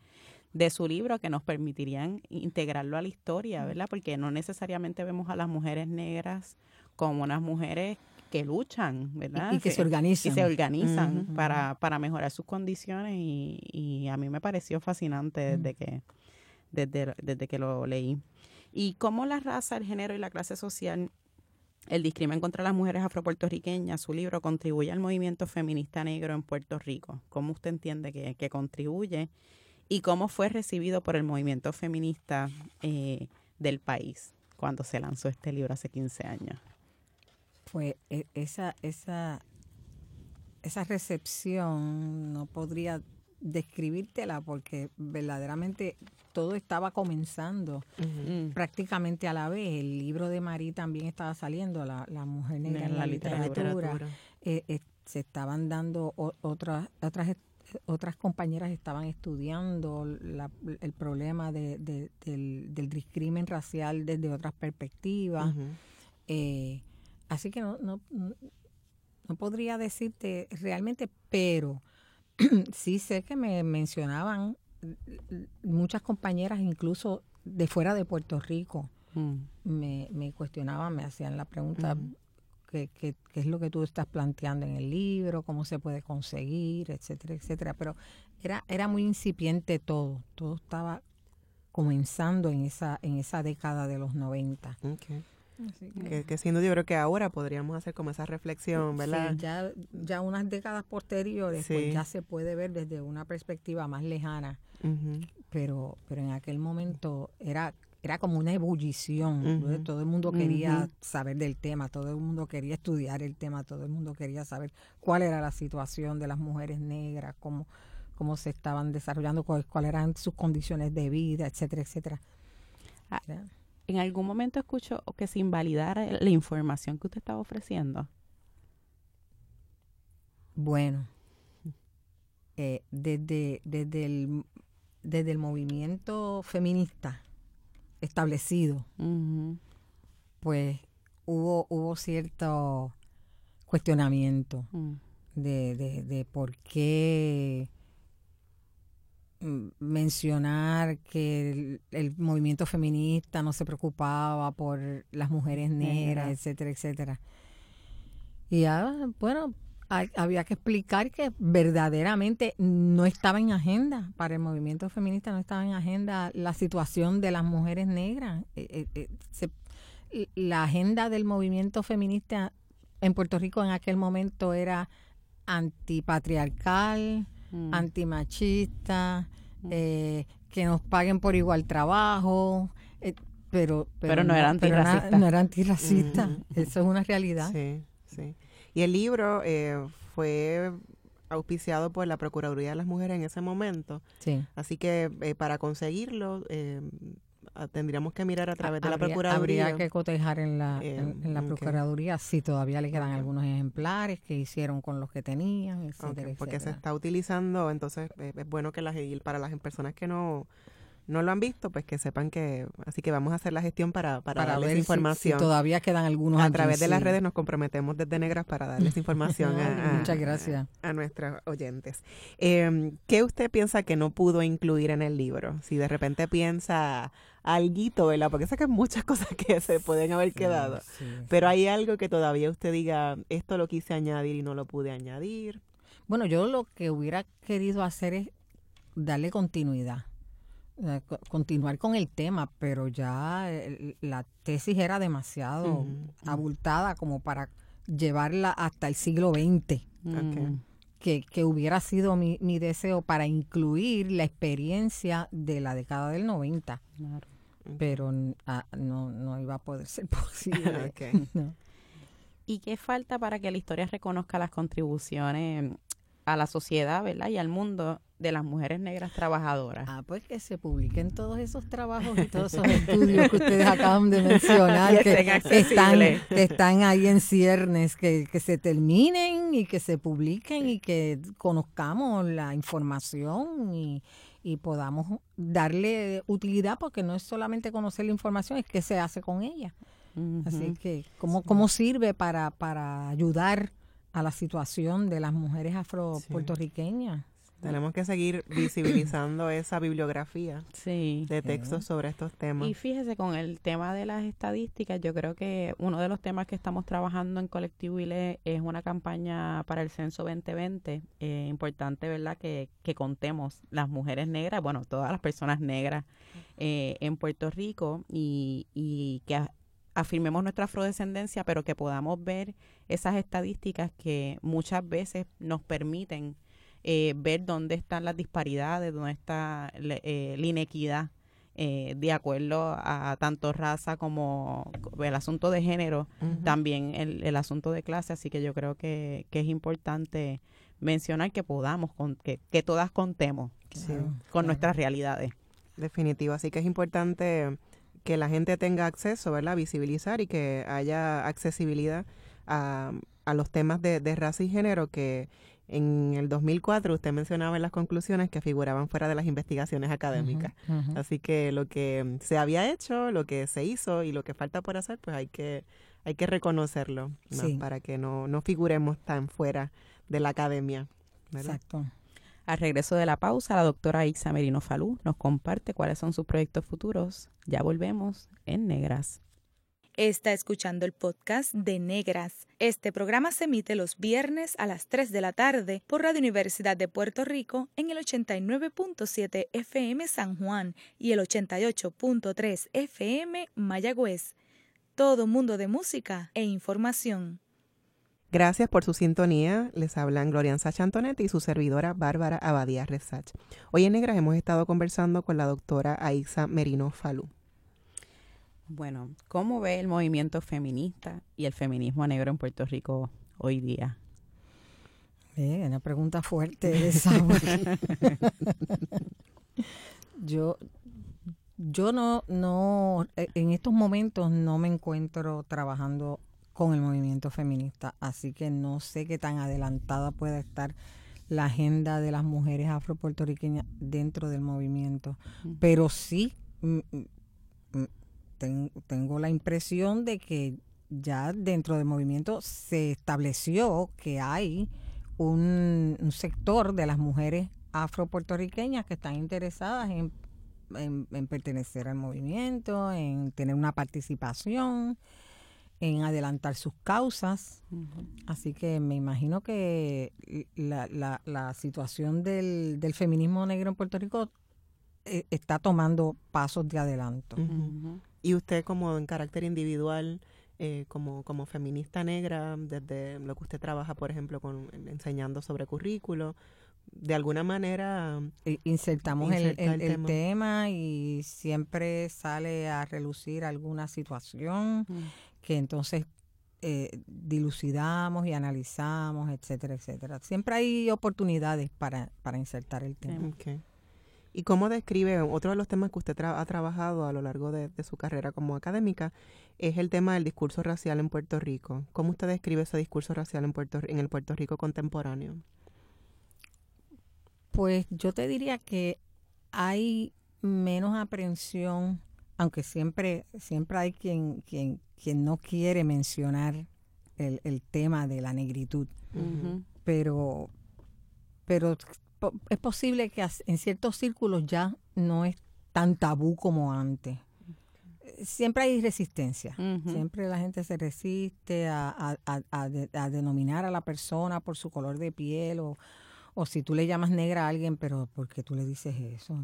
de su libro que nos permitirían integrarlo a la historia, ¿verdad? Porque no necesariamente vemos a las mujeres negras como unas mujeres que luchan, ¿verdad? Y, que, se organizan. Y se organizan para, para mejorar sus condiciones y, y, a mí me pareció fascinante desde, que, desde, desde que lo leí. Y cómo la raza, el género y la clase social el discrimen contra las mujeres afropuertorriqueñas, su libro contribuye al movimiento feminista negro en Puerto Rico. ¿Cómo usted entiende que, que contribuye? ¿Y cómo fue recibido por el movimiento feminista eh, del país cuando se lanzó este libro hace 15 años? Pues esa, esa, esa recepción no podría describírtela porque verdaderamente todo estaba comenzando prácticamente a la vez. El libro de Marí también estaba saliendo, La, Mujer Negra en la, literatura. Eh, eh, se estaban dando otras otras otras compañeras estaban estudiando el problema de, del, del discrimen racial desde otras perspectivas. Eh, así que no, no, no podría decirte realmente, pero sí sé que me mencionaban muchas compañeras, incluso de fuera de Puerto Rico, mm. me, me, cuestionaban, me hacían la pregunta. ¿Qué, qué, es lo que tú estás planteando en el libro? ¿Cómo se puede conseguir? Etcétera, etcétera. Pero era, era muy incipiente todo, todo estaba comenzando en esa, en esa década de los 90. Que, que, sin duda yo creo que ahora podríamos hacer como esa reflexión, ¿verdad? ya, ya unas décadas posteriores, pues ya se puede ver desde una perspectiva más lejana. pero, pero en aquel momento era, era como una ebullición. Todo el mundo quería saber del tema, todo el mundo quería estudiar el tema, todo el mundo quería saber cuál era la situación de las mujeres negras, cómo, cómo se estaban desarrollando, cuáles eran sus condiciones de vida, etcétera, etcétera. Ah, en algún momento escucho que se invalidara la información que usted estaba ofreciendo. Bueno, eh, desde, desde, el, desde el movimiento feminista establecido, pues hubo, hubo cierto cuestionamiento mm. de, de, de por qué mencionar que el, movimiento feminista no se preocupaba por las mujeres negras, etcétera, etcétera. Y ya, bueno, había que explicar que verdaderamente no estaba en agenda, para el movimiento feminista no estaba en agenda la situación de las mujeres negras. Eh, eh, eh, la agenda del movimiento feminista en Puerto Rico en aquel momento era antipatriarcal, Mm. antimachista, mm. eh, que nos paguen por igual trabajo, pero, pero, no era antirracista. No, era antirracista, eso es una realidad. Sí, sí. Y el libro eh, fue auspiciado por la Procuraduría de las Mujeres en ese momento. Sí. Así que para conseguirlo Ah, tendríamos que mirar a través de la Procuraduría. Habría que cotejar en la, en, la Procuraduría si todavía le quedan algunos ejemplares que hicieron con los que tenían, etcétera, Porque se está utilizando, entonces eh, es bueno que las, para las personas que no no lo han visto, pues que sepan que, así que vamos a hacer la gestión para, para, darles información. todavía quedan algunos. A través de las redes nos comprometemos desde Negras para darles información a, Muchas gracias. a, nuestros oyentes. Eh, ¿Qué usted piensa que no pudo incluir en el libro? Si de repente piensa algo, ¿verdad? Porque sé que hay muchas cosas que se pueden haber quedado. pero hay algo que todavía usted diga, esto lo quise añadir y no lo pude añadir. Bueno, yo lo que hubiera querido hacer es darle continuidad continuar con el tema, pero ya la tesis era demasiado abultada como para llevarla hasta el siglo XX. Que, que, hubiera sido mi, mi, deseo para incluir la experiencia de la década del 90. Pero ah, no, no iba a poder ser posible. ¿Y qué falta para que la historia reconozca las contribuciones a la sociedad ¿verdad? y al mundo de las mujeres negras trabajadoras. Ah, pues que se publiquen todos esos trabajos y todos esos estudios que ustedes acaban de mencionar, que, están, están ahí en ciernes, que, que se terminen y que se publiquen y que conozcamos la información y, y podamos darle utilidad, porque no es solamente conocer la información, es qué se hace con ella. Así que, ¿cómo, cómo sirve para, para ayudar a la situación de las mujeres afro puertorriqueñas? Tenemos que seguir visibilizando esa bibliografía sí. de textos sobre estos temas. Y fíjese, con el tema de las estadísticas, yo creo que uno de los temas que estamos trabajando en Colectivo ILE es una campaña para el Censo 2020. Eh, importante, ¿verdad?, que, que contemos las mujeres negras, bueno, todas las personas negras eh, en Puerto Rico y, y que afirmemos nuestra afrodescendencia, pero que podamos ver esas estadísticas que muchas veces nos permiten eh, ver dónde están las disparidades, dónde está eh, la inequidad eh, de acuerdo a tanto raza como el asunto de género, también el, el, asunto de clase. Así que yo creo que, que es importante mencionar que podamos, con, que, que todas contemos con nuestras realidades. Definitivo, así que es importante que la gente tenga acceso, ¿verdad? Visibilizar y que haya accesibilidad a, a los temas de, de raza y género que en el 2004 usted mencionaba en las conclusiones que figuraban fuera de las investigaciones académicas. Así que lo que se había hecho, lo que se hizo y lo que falta por hacer, pues hay que hay que reconocerlo para que no, no figuremos tan fuera de la academia. Exacto. Al regreso de la pausa, la doctora Ixa Merino Falú nos comparte cuáles son sus proyectos futuros. Ya volvemos en Negras. Está escuchando el podcast de Negras. Este programa se emite los viernes a las 3 de la tarde por Radio Universidad de Puerto Rico en el 89.7 FM San Juan y el 88.3 FM Mayagüez. Todo mundo de música e información. Gracias por su sintonía. Les hablan Glorianza Chantonetti y su servidora Bárbara Abadía Resach. Hoy en Negras hemos estado conversando con la doctora Aixa Merino Falú. Bueno, ¿cómo ve el movimiento feminista y el feminismo negro en Puerto Rico hoy día? Eh, una pregunta fuerte esa. yo, yo no, no, eh, en estos momentos no me encuentro trabajando con el movimiento feminista, así que no sé qué tan adelantada pueda estar la agenda de las mujeres afropuertorriqueñas dentro del movimiento, pero sí tengo la impresión de que ya dentro del movimiento se estableció que hay un, sector de las mujeres afropuertorriqueñas que están interesadas en, en, pertenecer al movimiento, en tener una participación, en adelantar sus causas. Así que me imagino que la, la, la situación del, del, feminismo negro en Puerto Rico eh, está tomando pasos de adelanto. Y usted como en carácter individual, eh, como, como feminista negra, desde lo que usted trabaja, por ejemplo, con enseñando sobre currículo, de alguna manera insertamos el, el, tema. y siempre sale a relucir alguna situación que entonces eh, dilucidamos y analizamos, etcétera, etcétera. Siempre hay oportunidades para, para insertar el tema. ¿Y cómo describe otro de los temas que usted ha trabajado a lo largo de, su carrera como académica? Es el tema del discurso racial en Puerto Rico. ¿Cómo usted describe ese discurso racial en, Puerto, en el Puerto Rico contemporáneo? Pues yo te diría que hay menos aprehensión, aunque siempre, siempre hay quien, quien, quien no quiere mencionar el, el tema de la negritud. Pero, pero es posible que en ciertos círculos ya no es tan tabú como antes. Siempre hay resistencia, siempre la gente se resiste a, denominar a la persona por su color de piel o, o si tú le llamas negra a alguien, pero ¿por qué tú le dices eso?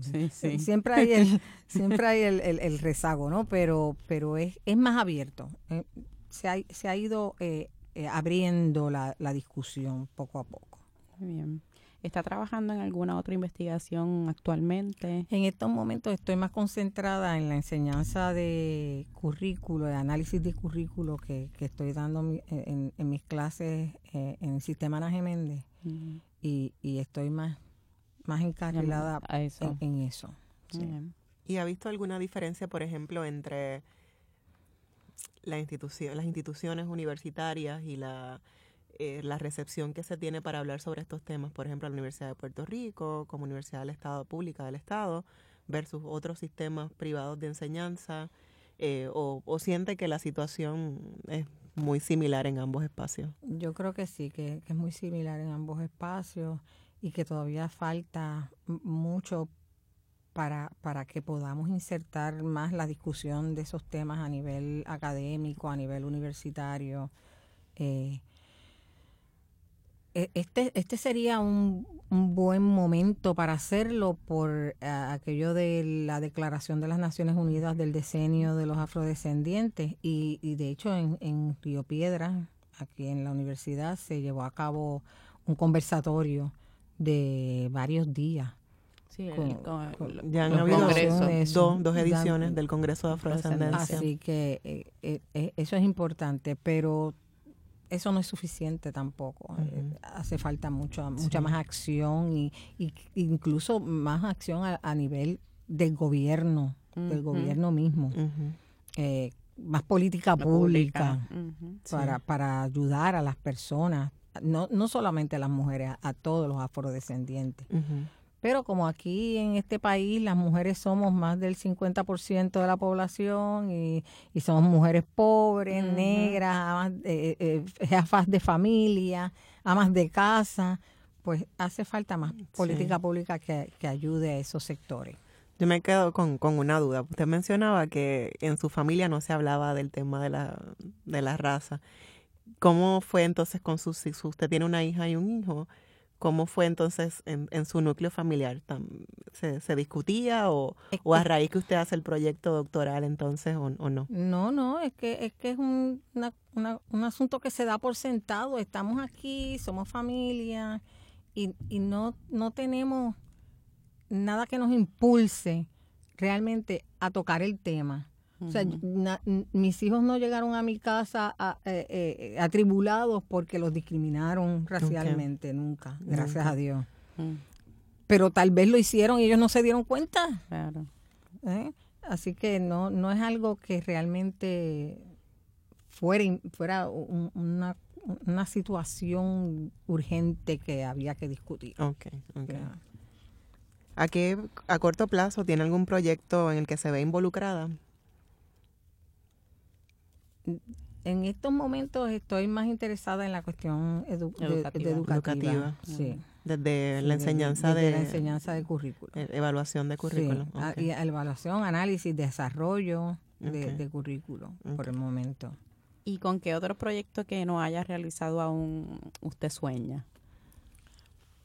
Siempre hay el, siempre hay el, rezago, ¿no? Pero, pero es, es más abierto. Eh, se, ha, se ha ido eh, eh, abriendo la, la discusión poco a poco. Muy bien. ¿Está trabajando en alguna otra investigación actualmente? En estos momentos estoy más concentrada en la enseñanza de currículo, de análisis de currículo que, estoy dando en, mis clases eh, en el sistema Ana Méndez y, estoy más, más encarrilada En, eso. ¿Y ha visto alguna diferencia, por ejemplo, entre la institución, las instituciones universitarias y la eh, la recepción que se tiene para hablar sobre estos temas, por ejemplo, la Universidad de Puerto Rico, como Universidad del Estado Pública del Estado, versus otros sistemas privados de enseñanza, eh, o, siente que la situación es muy similar en ambos espacios? Yo creo que sí, que, es muy similar en ambos espacios y que todavía falta mucho para, para que podamos insertar más la discusión de esos temas a nivel académico, a nivel universitario. Eh, este, este sería un, un buen momento para hacerlo por eh, aquello de la Declaración de las Naciones Unidas del Decenio de los Afrodescendientes y, y de hecho en, en Río Piedra, aquí en la universidad, se llevó a cabo un conversatorio de varios días. Sí, ya han habido dos, dos, ediciones del Congreso de Afrodescendencia. Así que eh, eh, eso es importante, pero eso no es suficiente tampoco. Eh, hace falta mucho, mucha más acción y, incluso más acción a, nivel del gobierno, del gobierno mismo. Eh, más política pública, para, para ayudar a las personas, no, no solamente a las mujeres, a, todos los afrodescendientes. Pero como aquí en este país las mujeres somos más del 50% de la población y, somos mujeres pobres, negras, amas, eh, eh, jefas de familia, amas de casa, pues hace falta más política pública que, ayude a esos sectores. Yo me quedo con, con, una duda. Usted mencionaba que en su familia no se hablaba del tema de la, de la raza. ¿Cómo fue entonces con sus hijos? Usted tiene una hija y un hijo. ¿Cómo fue entonces en, en su núcleo familiar? ¿Se, se discutía o, o, a raíz que usted hace el proyecto doctoral entonces o, no? No, no, es que es, que es un, un asunto que se da por sentado. Estamos aquí, somos familia y, y no, no tenemos nada que nos impulse realmente a tocar el tema. O sea, mis hijos no llegaron a mi casa eh, eh, atribulados porque los discriminaron racialmente, nunca, gracias a Dios. Mm. Pero tal vez lo hicieron y ellos no se dieron cuenta. Claro. ¿Eh? Así que no, no es algo que realmente fuera, fuera una, una situación urgente que había que discutir. Okay. ¿A qué, a corto plazo, tiene algún proyecto en el que se ve involucrada? En estos momentos estoy más interesada en la cuestión educativa. Sí. Desde la enseñanza de, la enseñanza de currículo. E, evaluación de currículo. Ah, y evaluación, análisis, desarrollo de, currículo por el momento. ¿Y con qué otro proyecto que no haya realizado aún usted sueña?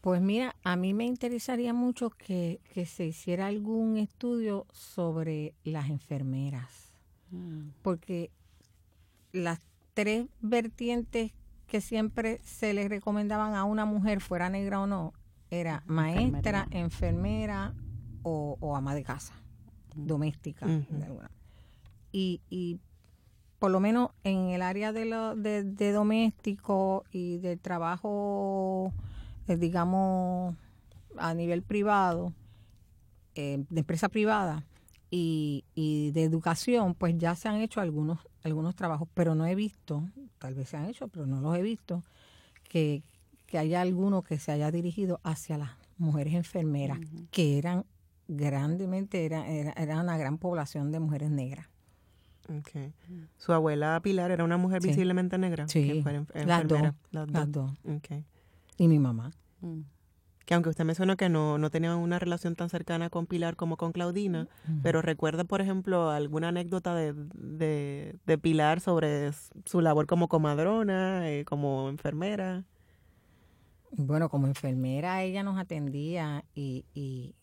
Pues mira, a mí me interesaría mucho que, que se hiciera algún estudio sobre las enfermeras. Mm. Porque las tres vertientes que siempre se le recomendaban a una mujer, fuera negra o no, era maestra, enfermera o, ama de casa, doméstica. y, y por lo menos en el área de, lo, de, doméstico y de trabajo, eh, digamos, a nivel privado, eh, de empresa privada y, y de educación, pues ya se han hecho algunos algunos trabajos, pero no he visto, tal vez se han hecho, pero no los he visto, que, haya alguno que se haya dirigido hacia las mujeres enfermeras, que eran grandemente, era, era, una gran población de mujeres negras. Okay. ¿Su abuela Pilar era una mujer visiblemente negra? Sí, las, dos, las dos. Y mi mamá. Mm que aunque usted mencionó que no, no tenía una relación tan cercana con Pilar como con Claudina, pero recuerda, por ejemplo, alguna anécdota de, de, Pilar sobre su labor como comadrona, eh, como enfermera. Bueno, como enfermera ella nos atendía y, y,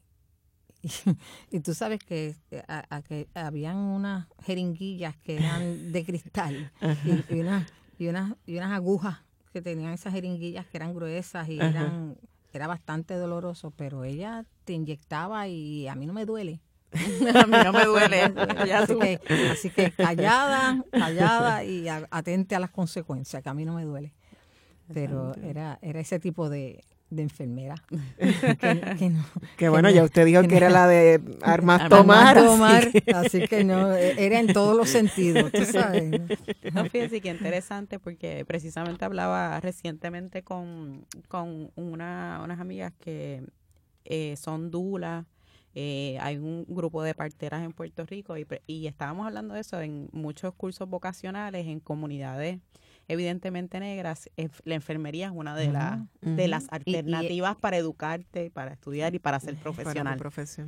y, tú sabes que, eh, a, que habían unas jeringuillas que eran de cristal y, unas, y, unas, y unas agujas que tenían esas jeringuillas que eran gruesas y eran era bastante doloroso, pero ella te inyectaba y a mí no me duele. a mí no me duele. así, que, así que callada, callada y atente a las consecuencias, que a mí no me duele. Pero era, era ese tipo de, de enfermera. que, bueno, ya usted dijo que, era la de armas tomar. así, que... no, era en todos los sentidos, tú sabes. No, fíjense qué interesante porque precisamente hablaba recientemente con, con una, unas amigas que eh, son dulas. Eh, hay un grupo de parteras en Puerto Rico y, y estábamos hablando de eso en muchos cursos vocacionales, en comunidades evidentemente negras, la enfermería es una de, las de las alternativas para educarte, para estudiar y para ser profesional.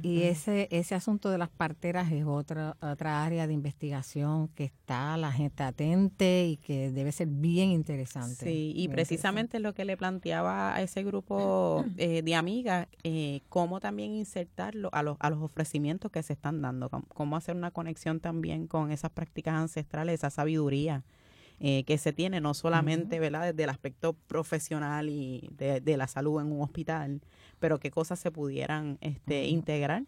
Y ese, ese asunto de las parteras es otra, otra área de investigación que está la gente atente y que debe ser bien interesante. Sí, y precisamente lo que le planteaba a ese grupo eh, de amigas, eh, cómo también insertarlo a los, a los ofrecimientos que se están dando, cómo hacer una conexión también con esas prácticas ancestrales, esa sabiduría eh, que se tiene, no solamente ¿verdad? desde el aspecto profesional y de, la salud en un hospital, pero qué cosas se pudieran este, integrar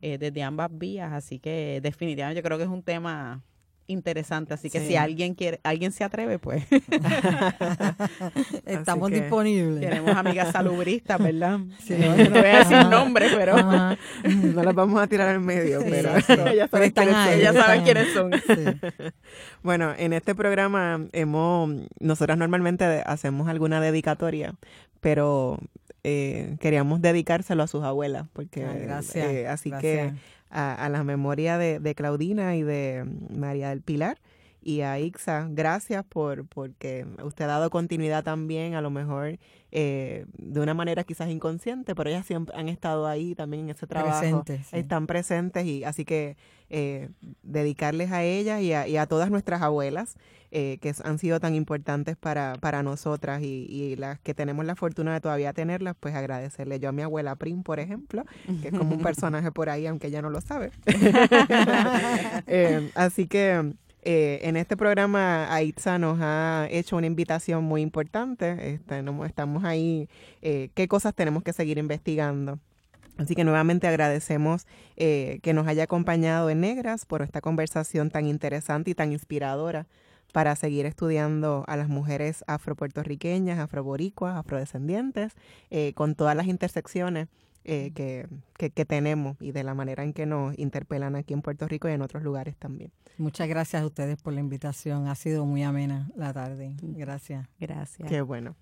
eh, desde ambas vías. Así que definitivamente yo creo que es un tema interesante. Así que si alguien quiere, alguien se atreve, pues estamos disponibles. Tenemos amigas salubristas, ¿verdad? No, voy a decir nombres, pero no las vamos a tirar al medio, pero ellas saben, quiénes, son. bueno, en este programa hemos, nosotras normalmente hacemos alguna dedicatoria, pero eh, queríamos dedicárselo a sus abuelas, porque gracias, eh, así que a, la memoria de, Claudina y de María del Pilar. Y a Ixa, gracias por porque usted ha dado continuidad también, a lo mejor eh, de una manera quizás inconsciente, pero ellas siempre han estado ahí también en ese trabajo, están presentes y así que eh, dedicarles a ellas y a, y a todas nuestras abuelas eh, que han sido tan importantes para, para nosotras y, las que tenemos la fortuna de todavía tenerlas, pues agradecerle yo a mi abuela Prim, por ejemplo, que es como un personaje por ahí, aunque ella no lo sabe. Eh, así que eh, en este programa Aitza nos ha hecho una invitación muy importante. Este, estamos ahí, qué cosas tenemos que seguir investigando. Así que nuevamente agradecemos que nos haya acompañado en Negras por esta conversación tan interesante y tan inspiradora para seguir estudiando a las mujeres afropuertorriqueñas, afroboricuas, afrodescendientes, eh, con todas las intersecciones eh, que, que, tenemos y de la manera en que nos interpelan aquí en Puerto Rico y en otros lugares también. Muchas gracias a ustedes por la invitación. Ha sido muy amena la tarde. Gracias. Gracias. Qué bueno.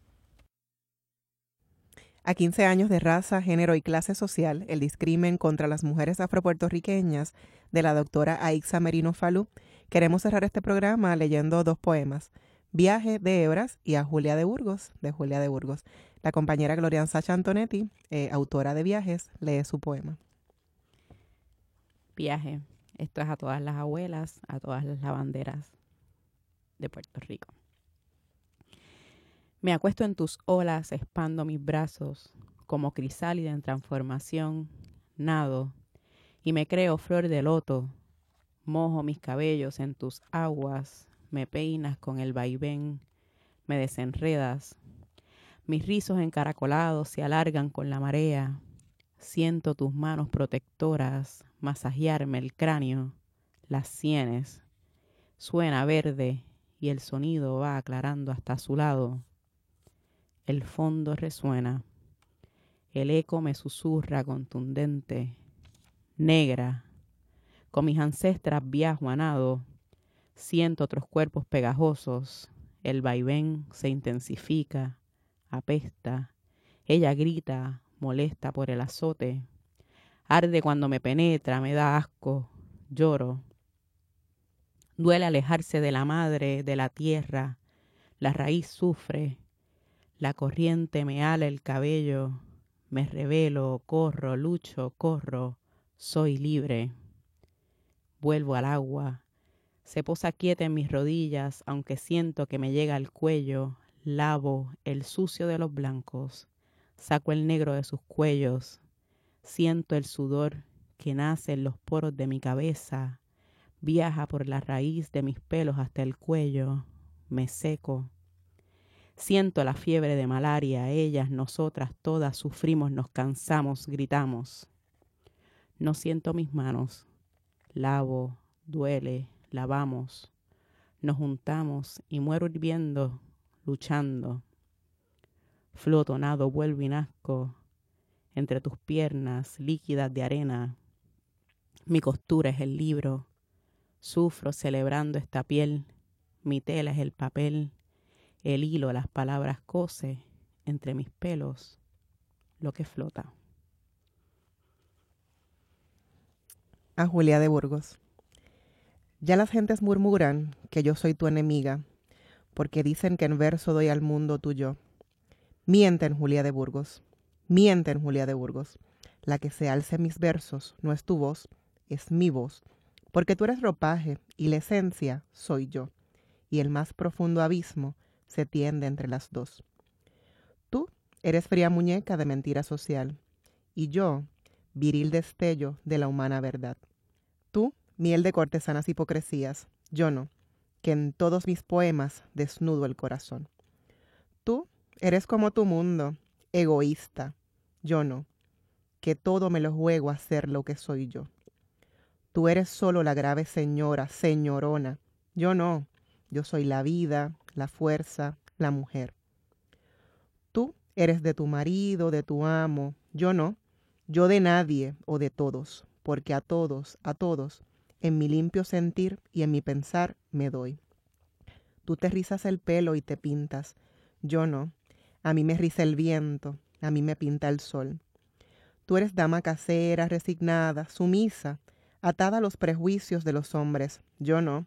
A 15 años de raza, género y clase social, el discrimen contra las mujeres afropuertorriqueñas de la doctora Aixa Merino Falú, Queremos cerrar este programa leyendo dos poemas, Viaje de Hebras y a Julia de Burgos, de Julia de Burgos. La compañera Gloria Sacha Antonetti, eh, autora de Viajes, lee su poema. Viaje. Esto es a todas las abuelas, a todas las lavanderas de Puerto Rico. Me acuesto en tus olas, expando mis brazos, como crisálida en transformación, nado, y me creo flor de loto, Mojo mis cabellos en tus aguas, me peinas con el vaivén, me desenredas. Mis rizos encaracolados se alargan con la marea. Siento tus manos protectoras masajearme el cráneo, las sienes. Suena verde y el sonido va aclarando hasta su lado. El fondo resuena. El eco me susurra contundente. Negra, con mis ancestras viajo a nado, siento otros cuerpos pegajosos, el vaivén se intensifica, apesta, ella grita, molesta por el azote, arde cuando me penetra, me da asco, lloro. Duele alejarse de la madre, de la tierra, la raíz sufre, la corriente me ala el cabello, me revelo, corro, lucho, corro, soy libre vuelvo al agua. Se posa quieta en mis rodillas, aunque siento que me llega al cuello. Lavo el sucio de los blancos, saco el negro de sus cuellos. Siento el sudor que nace en los poros de mi cabeza, viaja por la raíz de mis pelos hasta el cuello. Me seco. Siento la fiebre de malaria, ellas, nosotras, todas sufrimos, nos cansamos, gritamos. No siento mis manos, lavo, duele, lavamos, nos juntamos y muero hirviendo, luchando. Floto, nado, vuelvo y nazco entre tus piernas líquidas de arena. Mi costura es el libro, sufro celebrando esta piel, mi tela es el papel, el hilo, las palabras cose entre mis pelos lo que flota. A Julia de Burgos. Ya las gentes murmuran que yo soy tu enemiga, porque dicen que en verso doy al mundo tuyo. Mienten, Julia de Burgos. Mienten, Julia de Burgos. La que se alce mis versos no es tu voz, es mi voz, porque tú eres ropaje y la esencia soy yo, y el más profundo abismo se tiende entre las dos. Tú eres fría muñeca de mentira social, y yo, viril destello de la humana verdad. Tú, miel de cortesanas hipocresías, yo no, que en todos mis poemas desnudo el corazón. Tú eres como tu mundo, egoísta, yo no, que todo me lo juego a ser lo que soy yo. Tú eres solo la grave señora, señorona, yo no, yo soy la vida, la fuerza, la mujer. Tú eres de tu marido, de tu amo, yo no, yo de nadie o de todos, porque a todos, a todos, en mi limpio sentir y en mi pensar me doy. Tú te rizas el pelo y te pintas, yo no. A mí me riza el viento, a mí me pinta el sol. Tú eres dama casera, resignada, sumisa, atada a los prejuicios de los hombres, yo no.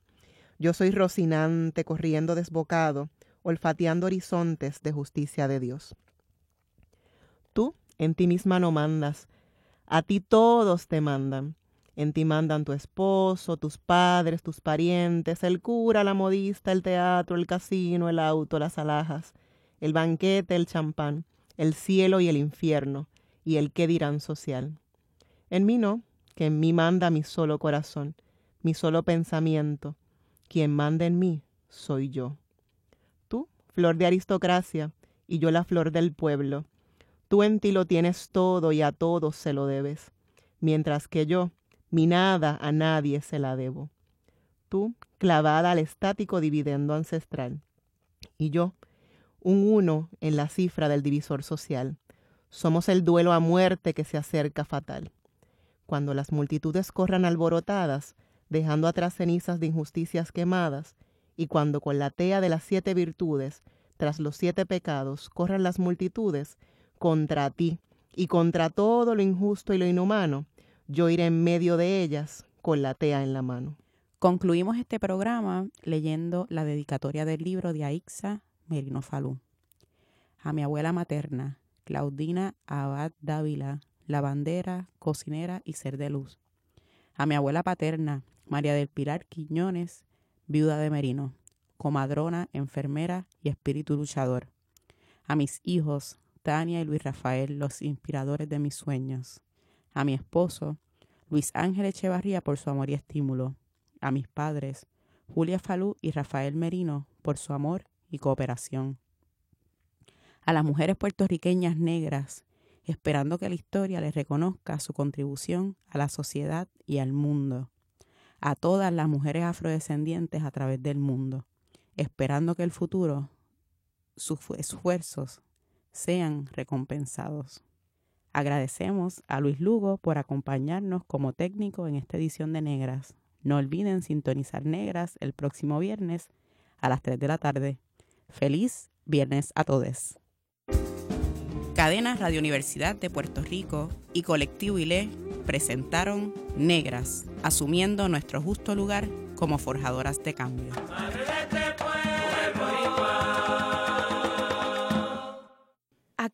Yo soy rocinante, corriendo desbocado, olfateando horizontes de justicia de Dios. Tú en ti misma no mandas, a ti todos te mandan. En ti mandan tu esposo, tus padres, tus parientes, el cura, la modista, el teatro, el casino, el auto, las alhajas, el banquete, el champán, el cielo y el infierno, y el qué dirán social. En mí no, que en mí manda mi solo corazón, mi solo pensamiento. Quien manda en mí soy yo. Tú, flor de aristocracia, y yo la flor del pueblo. Tú en ti lo tienes todo y a todos se lo debes, mientras que yo, mi nada a nadie se la debo. Tú, clavada al estático dividendo ancestral. Y yo, un uno en la cifra del divisor social. Somos el duelo a muerte que se acerca fatal. Cuando las multitudes corran alborotadas, dejando atrás cenizas de injusticias quemadas, y cuando con la tea de las siete virtudes, tras los siete pecados, corran las multitudes contra ti y contra todo lo injusto y lo inhumano, yo iré en medio de ellas con la tea en la mano. Concluimos este programa leyendo la dedicatoria del libro de Aixa Merino Falú. A mi abuela materna, Claudina Abad Dávila, lavandera, cocinera y ser de luz. A mi abuela paterna, María del Pilar Quiñones, viuda de Merino, comadrona, enfermera y espíritu luchador. A mis hijos, Tania y Luis Rafael, los inspiradores de mis sueños. A mi esposo, Luis Ángel Echevarría, por su amor y estímulo, a mis padres, Julia Falú y Rafael Merino, por su amor y cooperación, a las mujeres puertorriqueñas negras, esperando que la historia les reconozca su contribución a la sociedad y al mundo, a todas las mujeres afrodescendientes a través del mundo, esperando que el futuro, sus esfuerzos, sean recompensados. Agradecemos a Luis Lugo por acompañarnos como técnico en esta edición de Negras. No olviden sintonizar Negras el próximo viernes a las 3 de la tarde. Feliz viernes a todos. Cadena Radio Universidad de Puerto Rico y Colectivo ILE presentaron Negras, asumiendo nuestro justo lugar como forjadoras de cambio.